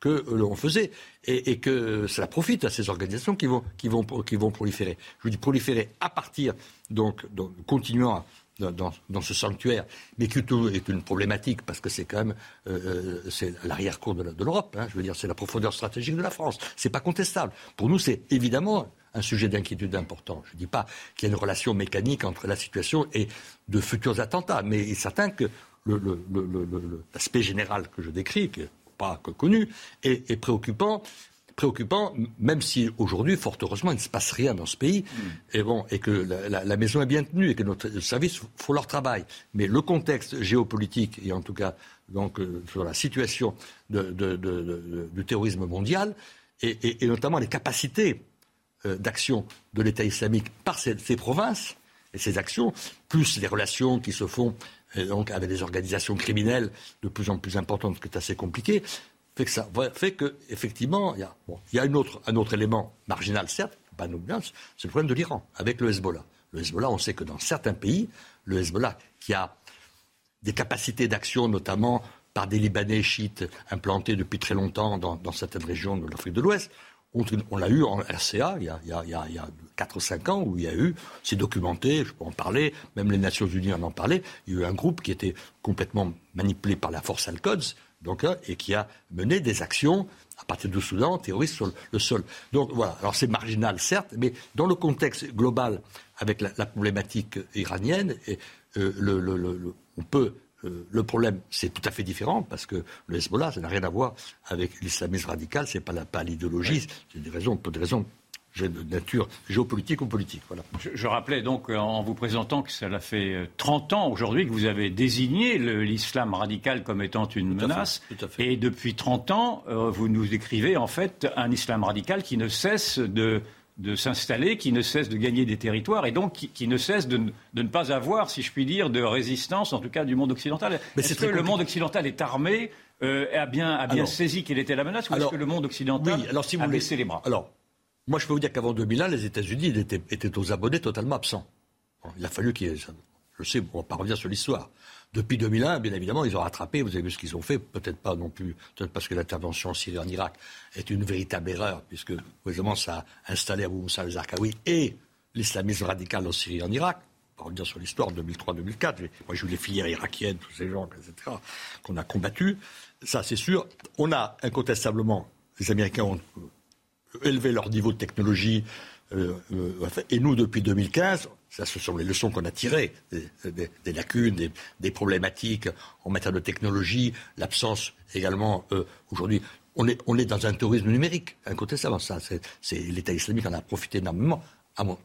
que l'on faisait et, que cela profite à ces organisations qui vont, qui vont, qui vont proliférer. Je dis proliférer à partir, donc, continuant dans, dans, ce sanctuaire, mais qui est une problématique parce que c'est quand même euh, euh, c'est l'arrière-cour de l'Europe. Hein, je veux dire, c'est la profondeur stratégique de la France. C'est pas contestable. Pour nous, c'est évidemment un sujet d'inquiétude important. Je ne dis pas qu'il y a une relation mécanique entre la situation et de futurs attentats, mais il est certain que l'aspect général que je décris, pas connu, est, préoccupant préoccupant, même si aujourd'hui, fort heureusement, il ne se passe rien dans ce pays, et, bon, et que la, maison est bien tenue, et que notre service font leur travail. Mais le contexte géopolitique, et en tout cas donc, euh, sur la situation du terrorisme mondial, et, notamment les capacités euh, d'action de l'État islamique par ces, provinces, et ces actions, plus les relations qui se font donc avec des organisations criminelles de plus en plus importantes, ce qui est assez compliqué, fait que ça effectivement il y a, un autre élément marginal certes, pas c'est le problème de l'Iran avec le Hezbollah. Le Hezbollah, on sait que dans certains pays, le Hezbollah qui a des capacités d'action, notamment par des Libanais chiites implantés depuis très longtemps dans, certaines régions de l'Afrique de l'Ouest, on, l'a eu en RCA il y, a, il, y a, 4 ou 5 ans où il y a eu, c'est documenté, je peux en parler, même les Nations Unies en ont parlé, il y a eu un groupe qui était complètement manipulé par la force Al-Quds, donc, hein, et qui a mené des actions à partir du Soudan, terroristes sur le sol. Donc voilà, alors c'est marginal certes, mais dans le contexte global avec la, problématique iranienne, euh, on peut euh, le problème, c'est tout à fait différent parce que le Hezbollah, ça n'a rien à voir avec l'islamisme radical, c'est pas, pas l'idéologie, c'est des raisons, pour des raisons de nature géopolitique ou politique. Voilà. Je, rappelais donc euh, en vous présentant que cela fait 30 euh, ans aujourd'hui que vous avez désigné l'islam radical comme étant une menace. Et depuis 30 ans, euh, vous nous décrivez en fait un islam radical qui ne cesse de, de s'installer, qui ne cesse de gagner des territoires et donc qui, ne cesse de, de, ne pas avoir, si je puis dire, de résistance, en tout cas du monde occidental. Est-ce que le monde occidental est armé, a bien, a bien saisi quelle était la menace, ou est-ce que le monde occidental alors, si vous a baissé les bras? alors, moi, je peux vous dire qu'avant 2001, les États-Unis étaient, aux abonnés totalement absents. il a fallu qu'ils. Je sais, on va pas revenir sur l'histoire. Depuis 2001, bien évidemment, ils ont rattrapé. Vous avez vu ce qu'ils ont fait. Peut-être pas non plus. Peut-être parce que l'intervention en Syrie en Irak est une véritable erreur, puisque, évidemment, ça a installé Abou Moussa al-Zarqawi et l'islamisme radical en Syrie et en Irak. On va revenir sur l'histoire 2003-2004. Moi, j'ai eu les filières irakiennes, tous ces gens, etc., qu'on a combattus. Ça, c'est sûr. On a incontestablement, les Américains ont élever leur niveau de technologie. Euh, euh, et nous, depuis 2015, ça, ce sont les leçons qu'on a tirées, des, lacunes, des, problématiques en matière de technologie, l'absence également euh, aujourd'hui. On est, on dans un tourisme numérique, incontestablement. C'est, L'État islamique en a profité énormément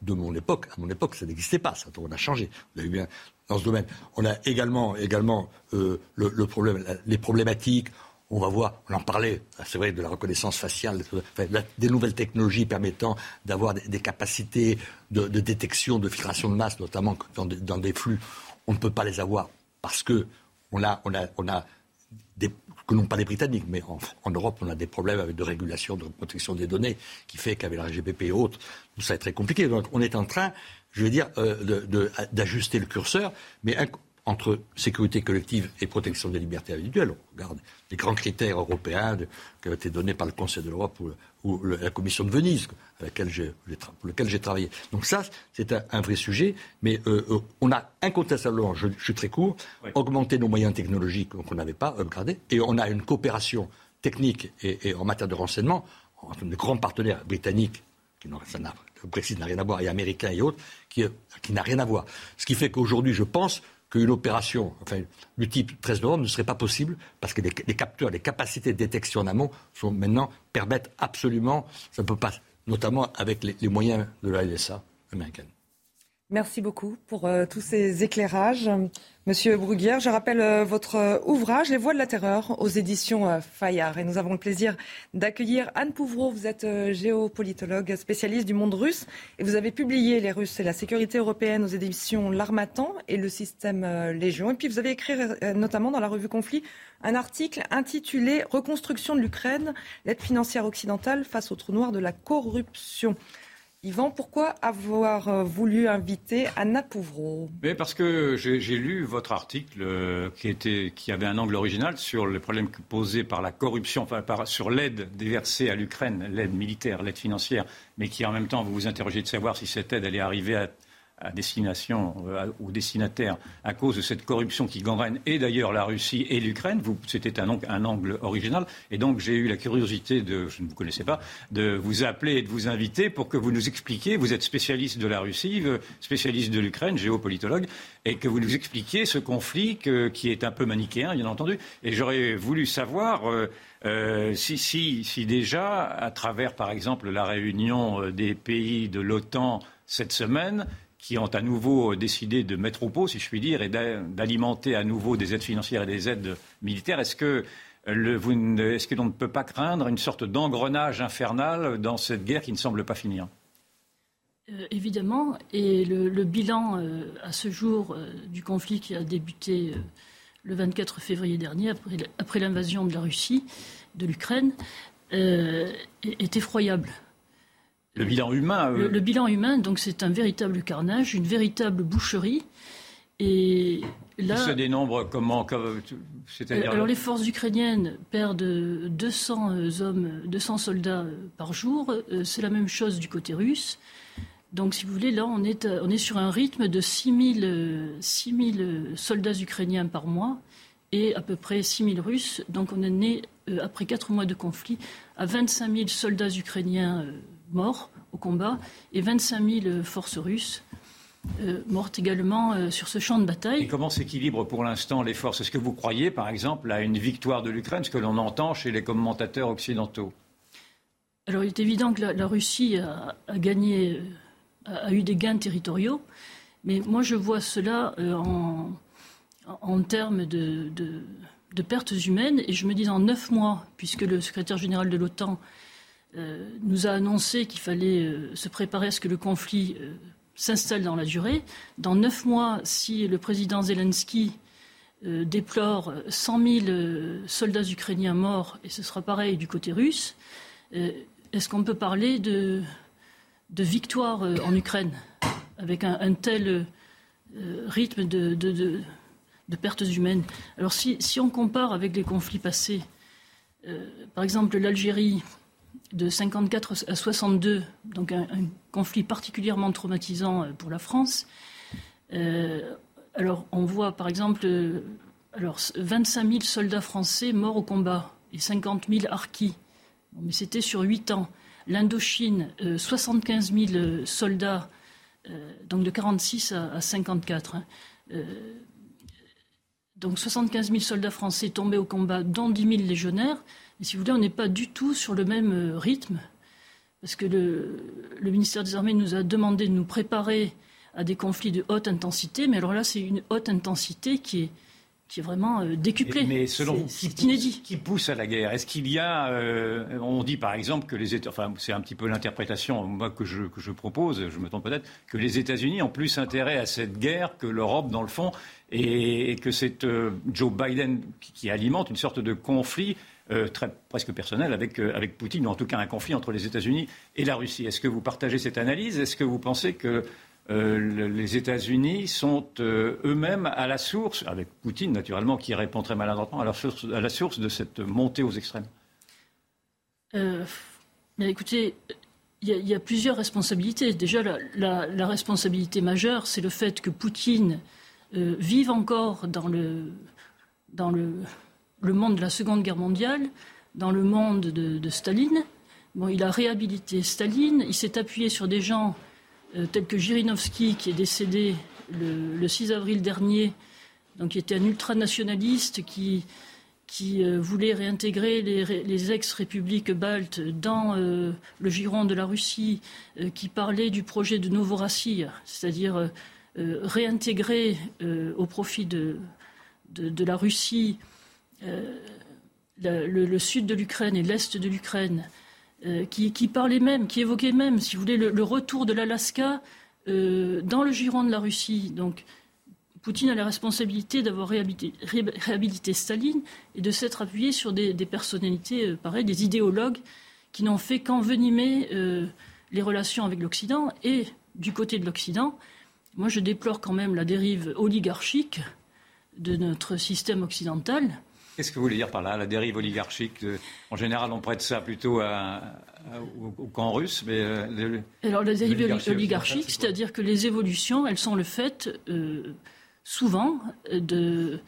de mon époque, à mon époque, ça n'existait pas. Ça, on a changé. Vous avez bien dans ce domaine. On a également, également euh, le, problème, les problématiques. On va voir, on en parlait, c'est vrai, de la reconnaissance faciale, des nouvelles technologies permettant d'avoir des, capacités de, détection, de filtration de masse, notamment dans, des flux. On ne peut pas les avoir parce que on a, on a, que n'ont pas les Britanniques, mais en, Europe, on a des problèmes avec de régulation, de protection des données, qui fait qu'avec la RGPP et autres, tout ça est très compliqué. Donc on est en train, je veux dire, euh, d'ajuster le curseur, mais entre sécurité collective et protection des libertés individuelles. On regarde les grands critères européens qui ont été donnés par le Conseil de l'Europe ou, la Commission de Venise, avec pour lequel j'ai travaillé. Donc ça, c'est un, vrai sujet, mais euh, euh, on a incontestablement, je, suis très court, augmenté nos moyens technologiques qu'on n'avait pas upgradés, et on a une coopération technique et, en matière de renseignement entre nos grands partenaires britanniques, qui n'ont le Brexit n'a rien à voir, et américains et autres, qui, qui n'a rien à voir. Ce qui fait qu'aujourd'hui, je pense qu'une opération enfin, du type 13 novembre ne serait pas possible parce que les, capteurs, les capacités de détection en amont sont maintenant permettent absolument, ça ne peut pas, notamment avec les, moyens de la LSA américaine. Merci beaucoup pour euh, tous ces éclairages. Monsieur Bruguière, je rappelle euh, votre euh, ouvrage Les Voix de la Terreur aux éditions Fayard. Et nous avons le plaisir d'accueillir Anne Pouvreau. Vous êtes géopolitologue, spécialiste du monde russe. Et vous avez publié Les Russes et la sécurité européenne aux éditions L'Armatan et le système Légion. Et puis vous avez écrit notamment dans la revue Conflit un article intitulé Reconstruction de l'Ukraine, l'aide financière occidentale face au trou noir de la corruption. Yvan, pourquoi avoir euh, voulu inviter Anna Pouvreau? Parce que j'ai lu votre article euh, qui, avait un angle original sur le problème posé par la corruption, sur l'aide déversée à l'Ukraine, l'aide militaire, l'aide financière, mais qui en même temps vous vous interrogez de savoir si cette aide allait arriver à à destination euh, ou destinataire à cause de cette corruption qui gangrène et d'ailleurs la Russie et l'Ukraine. C'était un, angle original. Et donc j'ai eu la curiosité de, je ne vous connaissais pas, de vous appeler et de vous inviter pour que vous nous expliquiez, vous êtes spécialiste de la Russie, euh, spécialiste de l'Ukraine, géopolitologue, et que vous nous expliquiez ce conflit qui est un peu manichéen, bien entendu. Et j'aurais voulu savoir... Euh, si, si, déjà, à travers par exemple la réunion des pays de l'OTAN cette semaine, qui ont à nouveau décidé de mettre au pot, si je puis dire, et d'alimenter à nouveau des aides financières et des aides militaires. Est-ce que est-ce que l'on ne peut pas craindre une sorte d'engrenage infernal dans cette guerre qui ne semble pas finir? Euh, Évidemment, et le, bilan euh, à ce jour euh, du conflit qui a débuté le 24 février dernier, après l'invasion de la Russie, de l'Ukraine, est effroyable. Le bilan humain. Euh, le, bilan humain, donc c'est un véritable carnage, une véritable boucherie. Et là. se dénombre comment Alors les forces ukrainiennes perdent 200 euh, hommes, 200 soldats euh, par jour. C'est la même chose du côté russe. Donc, si vous voulez, là, on est, on est sur un rythme de 6000 soldats ukrainiens par mois et à peu près 6000 Russes. Donc, on est né, après quatre mois de conflit, à 25 000 soldats ukrainiens morts au combat et 25 000 forces russes. Euh, mortes également euh, sur ce champ de bataille. Et comment s'équilibrent pour l'instant les forces? Est-ce que vous croyez, par exemple, à une victoire de l'Ukraine, ce que l'on entend chez les commentateurs occidentaux? Alors, il est évident que la, Russie a, gagné, euh, a, eu des gains territoriaux, mais moi, je vois cela en, en, termes de, de, pertes humaines, et je me dis en neuf mois, puisque le secrétaire général de l'OTAN euh, nous a annoncé qu'il fallait euh, se préparer à ce que le conflit euh, s'installe dans la durée. Dans neuf mois, si le président Zelensky déplore 100 000 soldats ukrainiens morts, et ce sera pareil du côté russe, est-ce qu'on peut parler de, victoire en Ukraine avec un, tel rythme de, de, pertes humaines? Alors si, si, on compare avec les conflits passés, par exemple l'Algérie, de 54 à 62, donc un, conflit particulièrement traumatisant euh, pour la France. Euh, alors, on voit par exemple euh, alors, 25 000 soldats français morts au combat et 50 000 harkis. mais c'était sur 8 ans. L'Indochine, 75 000 soldats, donc de 46 à, 54. Hein. Donc 75 000 soldats français tombés au combat, dont 10 000 légionnaires si vous voulez, on n'est pas du tout sur le même euh, rythme parce que le, ministère des Armées nous a demandé de nous préparer à des conflits de haute intensité, mais alors là, c'est une haute intensité qui est, qui est vraiment euh, décuplée. Mais selon c'est inédit. Qui pousse à la guerre Est-ce qu'il y a, euh, on dit par exemple que les États, enfin c'est un petit peu l'interprétation moi que je, que je propose, je me trompe peut-être, que les États-Unis ont plus intérêt à cette guerre que l'Europe dans le fond, et, que c'est euh, Joe Biden qui, alimente une sorte de conflit très, presque personnel avec, avec Poutine, ou en tout cas un conflit entre les États-Unis et la Russie. Est-ce que vous partagez cette analyse? Est-ce que vous pensez que euh, les États-Unis sont euh, eux-mêmes à la source, avec Poutine naturellement qui répond très maladroitement, à la source, de cette montée aux extrêmes? Euh, Écoutez, il y, a plusieurs responsabilités. Déjà, la, responsabilité majeure, c'est le fait que Poutine vive encore dans, le, dans le, monde de la Seconde Guerre mondiale, dans le monde de, Staline. Bon, il a réhabilité Staline, il s'est appuyé sur des gens euh, tel que Jirinovski, qui est décédé le, 6 avril dernier, donc qui était un ultranationaliste qui, qui euh, voulait réintégrer les, ex-républiques baltes dans euh, le giron de la Russie, qui parlait du projet de Novorossiya, c'est-à-dire réintégrer au profit de, la Russie le, sud de l'Ukraine et l'est de l'Ukraine, euh, qui, parlait même, qui évoquait même, si vous voulez, le, retour de l'Alaska euh, dans le giron de la Russie. Donc, Poutine a la responsabilité d'avoir réhabilité, Staline et de s'être appuyé sur des, personnalités, euh, pareil, des idéologues qui n'ont fait qu'envenimer les relations avec l'Occident. Et du côté de l'Occident, moi je déplore quand même la dérive oligarchique de notre système occidental. Qu'est-ce que vous voulez dire par là, la dérive oligarchique En général, on prête ça plutôt au, camp russe, mais... Euh, Alors la dérive oligarchique, c'est-à-dire que les évolutions, elles sont le fait euh, souvent de...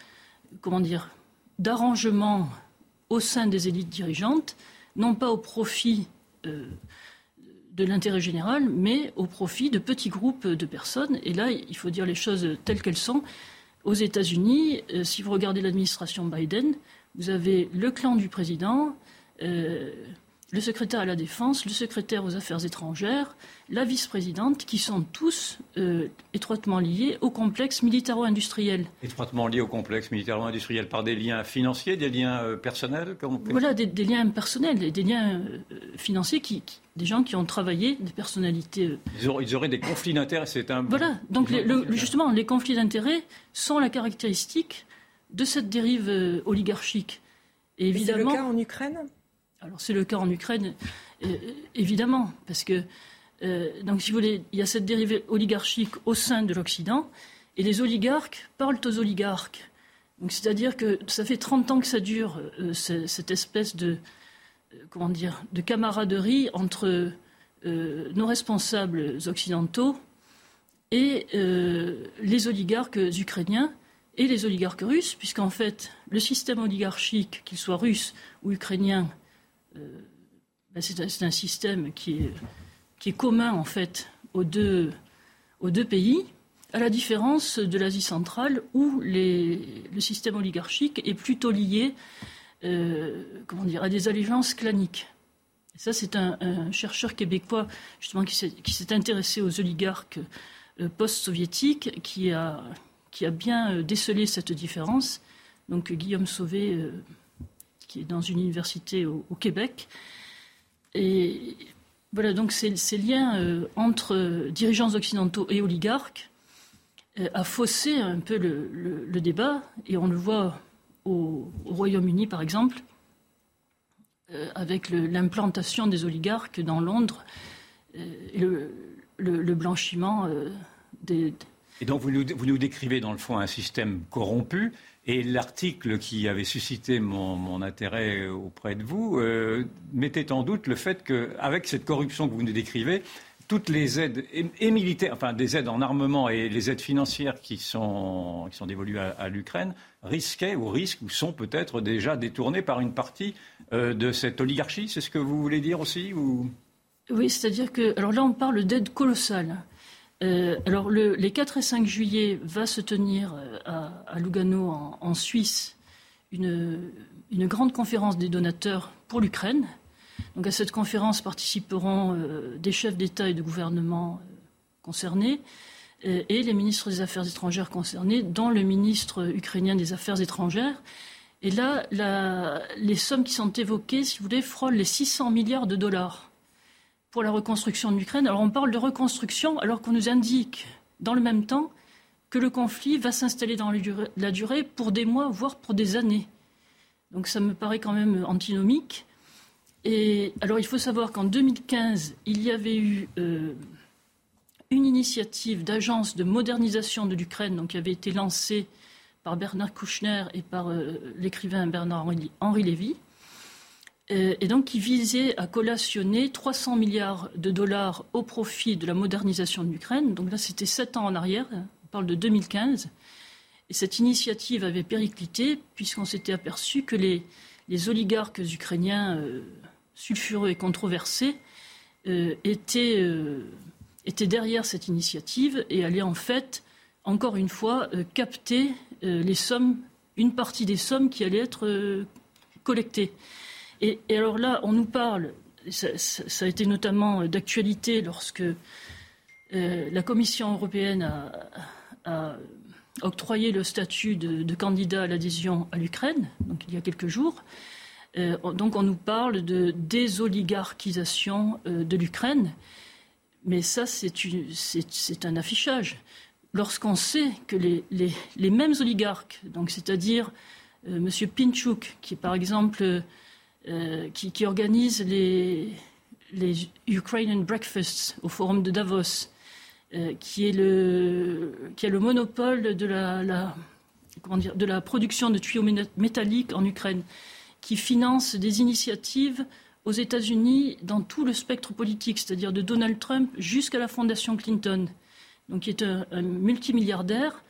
comment dire d'arrangements au sein des élites dirigeantes, non pas au profit euh, de l'intérêt général, mais au profit de petits groupes de personnes. Et là, il faut dire les choses telles qu'elles sont aux États-Unis, euh, si vous regardez l'administration Biden, vous avez le clan du président, euh, le secrétaire à la défense, le secrétaire aux affaires étrangères, la vice-présidente, qui sont tous euh, étroitement liés au complexe militaro-industriel. Étroitement liés au complexe militaro-industriel par des liens financiers, des liens personnels Voilà, des, liens personnels, des, des liens financiers qui, des gens qui ont travaillé, des personnalités. Euh, ils auraient, des conflits d'intérêts, c'est un. Voilà, donc justement, les conflits d'intérêts sont la caractéristique de cette dérive euh, oligarchique. Et évidemment. C'est le cas en Ukraine? C'est le cas en Ukraine, euh, évidemment, parce que. donc si il y a cette dérive oligarchique au sein de l'Occident, et les oligarques parlent aux oligarques. C'est-à-dire que ça fait 30 ans que ça dure, cette espèce de de camaraderie entre euh, nos responsables occidentaux et euh, les oligarques ukrainiens et les oligarques russes, puisqu'en fait, le système oligarchique, qu'il soit russe ou ukrainien, euh, ben, c'est un, système qui est, commun en fait aux deux, pays, à la différence de l'Asie centrale où le système oligarchique est plutôt lié euh, comment dire, à des allégeances claniques. Ça, c'est un, chercheur québécois justement qui s'est intéressé aux oligarques euh, post-soviétiques qui a, bien euh, décelé cette différence. Donc Guillaume Sauvé, qui est dans une université au, Québec. Et voilà, donc ces, liens entre dirigeants occidentaux et oligarques a faussé un peu le, débat, et on le voit au, Royaume-Uni, par exemple, euh, avec l'implantation des oligarques dans Londres, euh, le, blanchiment euh, des. Et donc vous nous, décrivez dans le fond un système corrompu. Et l'article qui avait suscité mon, intérêt auprès de vous mettait en doute le fait qu'avec cette corruption que vous nous décrivez, toutes les aides et, militaires, enfin des aides en armement et les aides financières qui sont, qui sont dévolues à, l'Ukraine risquaient ou risquent ou sont peut-être déjà détournées par une partie euh, de cette oligarchie. C'est ce que vous voulez dire aussi ou... Oui, c'est-à-dire que alors là on parle d'aide colossale. Euh, alors le, les 4 et 5 juillet va se tenir euh, à, Lugano en, Suisse une, une grande conférence des donateurs pour l'Ukraine. Donc à cette conférence participeront des chefs d'État et de gouvernement concernés et les ministres des Affaires étrangères concernés, dont le ministre ukrainien des Affaires étrangères. Et là, les sommes qui sont évoquées, si vous voulez, frôlent les 600 milliards de dollars pour la reconstruction de l'Ukraine. Alors on parle de reconstruction alors qu'on nous indique dans le même temps que le conflit va s'installer dans la durée pour des mois, voire pour des années. Donc ça me paraît quand même antinomique. Et alors il faut savoir qu'en 2015, il y avait eu euh, une initiative d'agence de modernisation de l'Ukraine qui avait été lancée par Bernard Kouchner et par euh, l'écrivain Bernard-Henri Lévy, euh, et donc qui visait à collationner 300 milliards de dollars au profit de la modernisation de l'Ukraine. Donc là, c'était sept ans en arrière, on parle de 2015. Et cette initiative avait périclité puisqu'on s'était aperçu que les, oligarques ukrainiens euh, sulfureux et controversés étaient, étaient, derrière cette initiative et allaient en fait, encore une fois, capter les sommes, une partie des sommes qui allaient être collectées. Et, alors là, on nous parle, ça, a été notamment d'actualité lorsque euh, la Commission européenne a, octroyé le statut de, candidat à l'adhésion à l'Ukraine, donc il y a quelques jours. Euh, donc on nous parle de désoligarchisation euh, de l'Ukraine, mais ça c'est un affichage. Lorsqu'on sait que les, mêmes oligarques, donc c'est-à-dire M. Pinchuk, qui est par exemple euh, qui, organise les, Ukrainian Breakfasts au Forum de Davos, euh, qui, est le, qui a le monopole de la, comment dire, de la production de tuyaux métalliques en Ukraine, qui finance des initiatives aux États-Unis dans tout le spectre politique, c'est-à-dire de Donald Trump jusqu'à la Fondation Clinton, donc qui est un, multimilliardaire.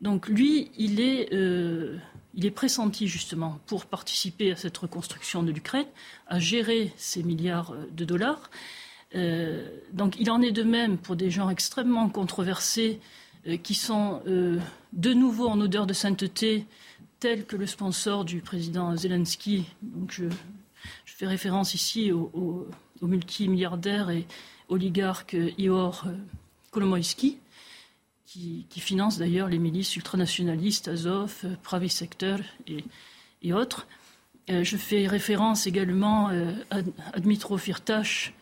Donc lui, il est, euh, il est pressenti justement pour participer à cette reconstruction de l'Ukraine, à gérer ces milliards euh, de dollars. Euh, donc il en est de même pour des gens extrêmement controversés qui sont de nouveau en odeur de sainteté, tels que le sponsor du président Zelensky. Donc je, fais référence ici au, multimilliardaire et oligarque Ihor Kolomoïski qui, finance d'ailleurs les milices ultranationalistes Azov, euh, Pravi Sector et, autres. Euh, je fais référence également euh, à, Dmitro Firtash.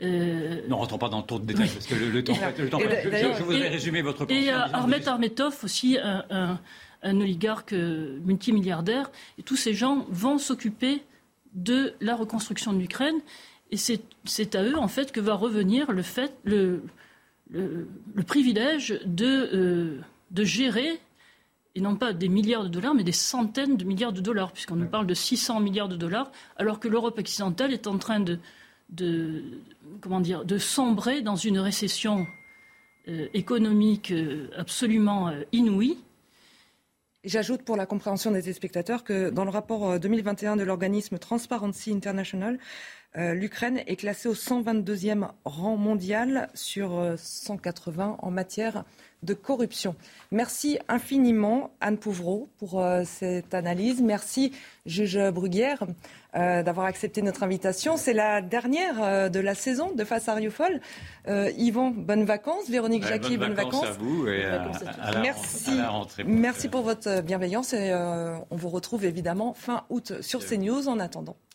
ne rentrons pas dans le tour de détail parce que le, temps. Le temps je, voudrais résumer votre pensée. Et Armet Armetov aussi, un, oligarque multimilliardaire. Et tous ces gens vont s'occuper de la reconstruction de l'Ukraine. Et c'est à eux, en fait, que va revenir le fait, le, le, privilège de, euh, de gérer, et non pas des milliards de dollars, mais des centaines de milliards de dollars, puisqu'on nous parle de 600 milliards de dollars, alors que l'Europe occidentale est en train de, de, comment dire, de sombrer dans une récession euh, économique euh, absolument inouïe. J'ajoute pour la compréhension des spectateurs que dans le rapport 2021 de l'organisme Transparency International, euh, L'Ukraine est classée au 122e rang mondial sur 180 euh, en matière de corruption. Merci infiniment Anne Pouvreau pour euh, cette analyse. Merci juge Bruguière d'avoir accepté notre invitation. C'est la dernière de la saison de Face à Rioufol. Yvan, bonnes vacances. Véronique Jacqui, bonnes, vacances. à vous et à, Merci. la rentrée. Merci pour votre bienveillance et on vous retrouve évidemment fin août sur CNews en attendant.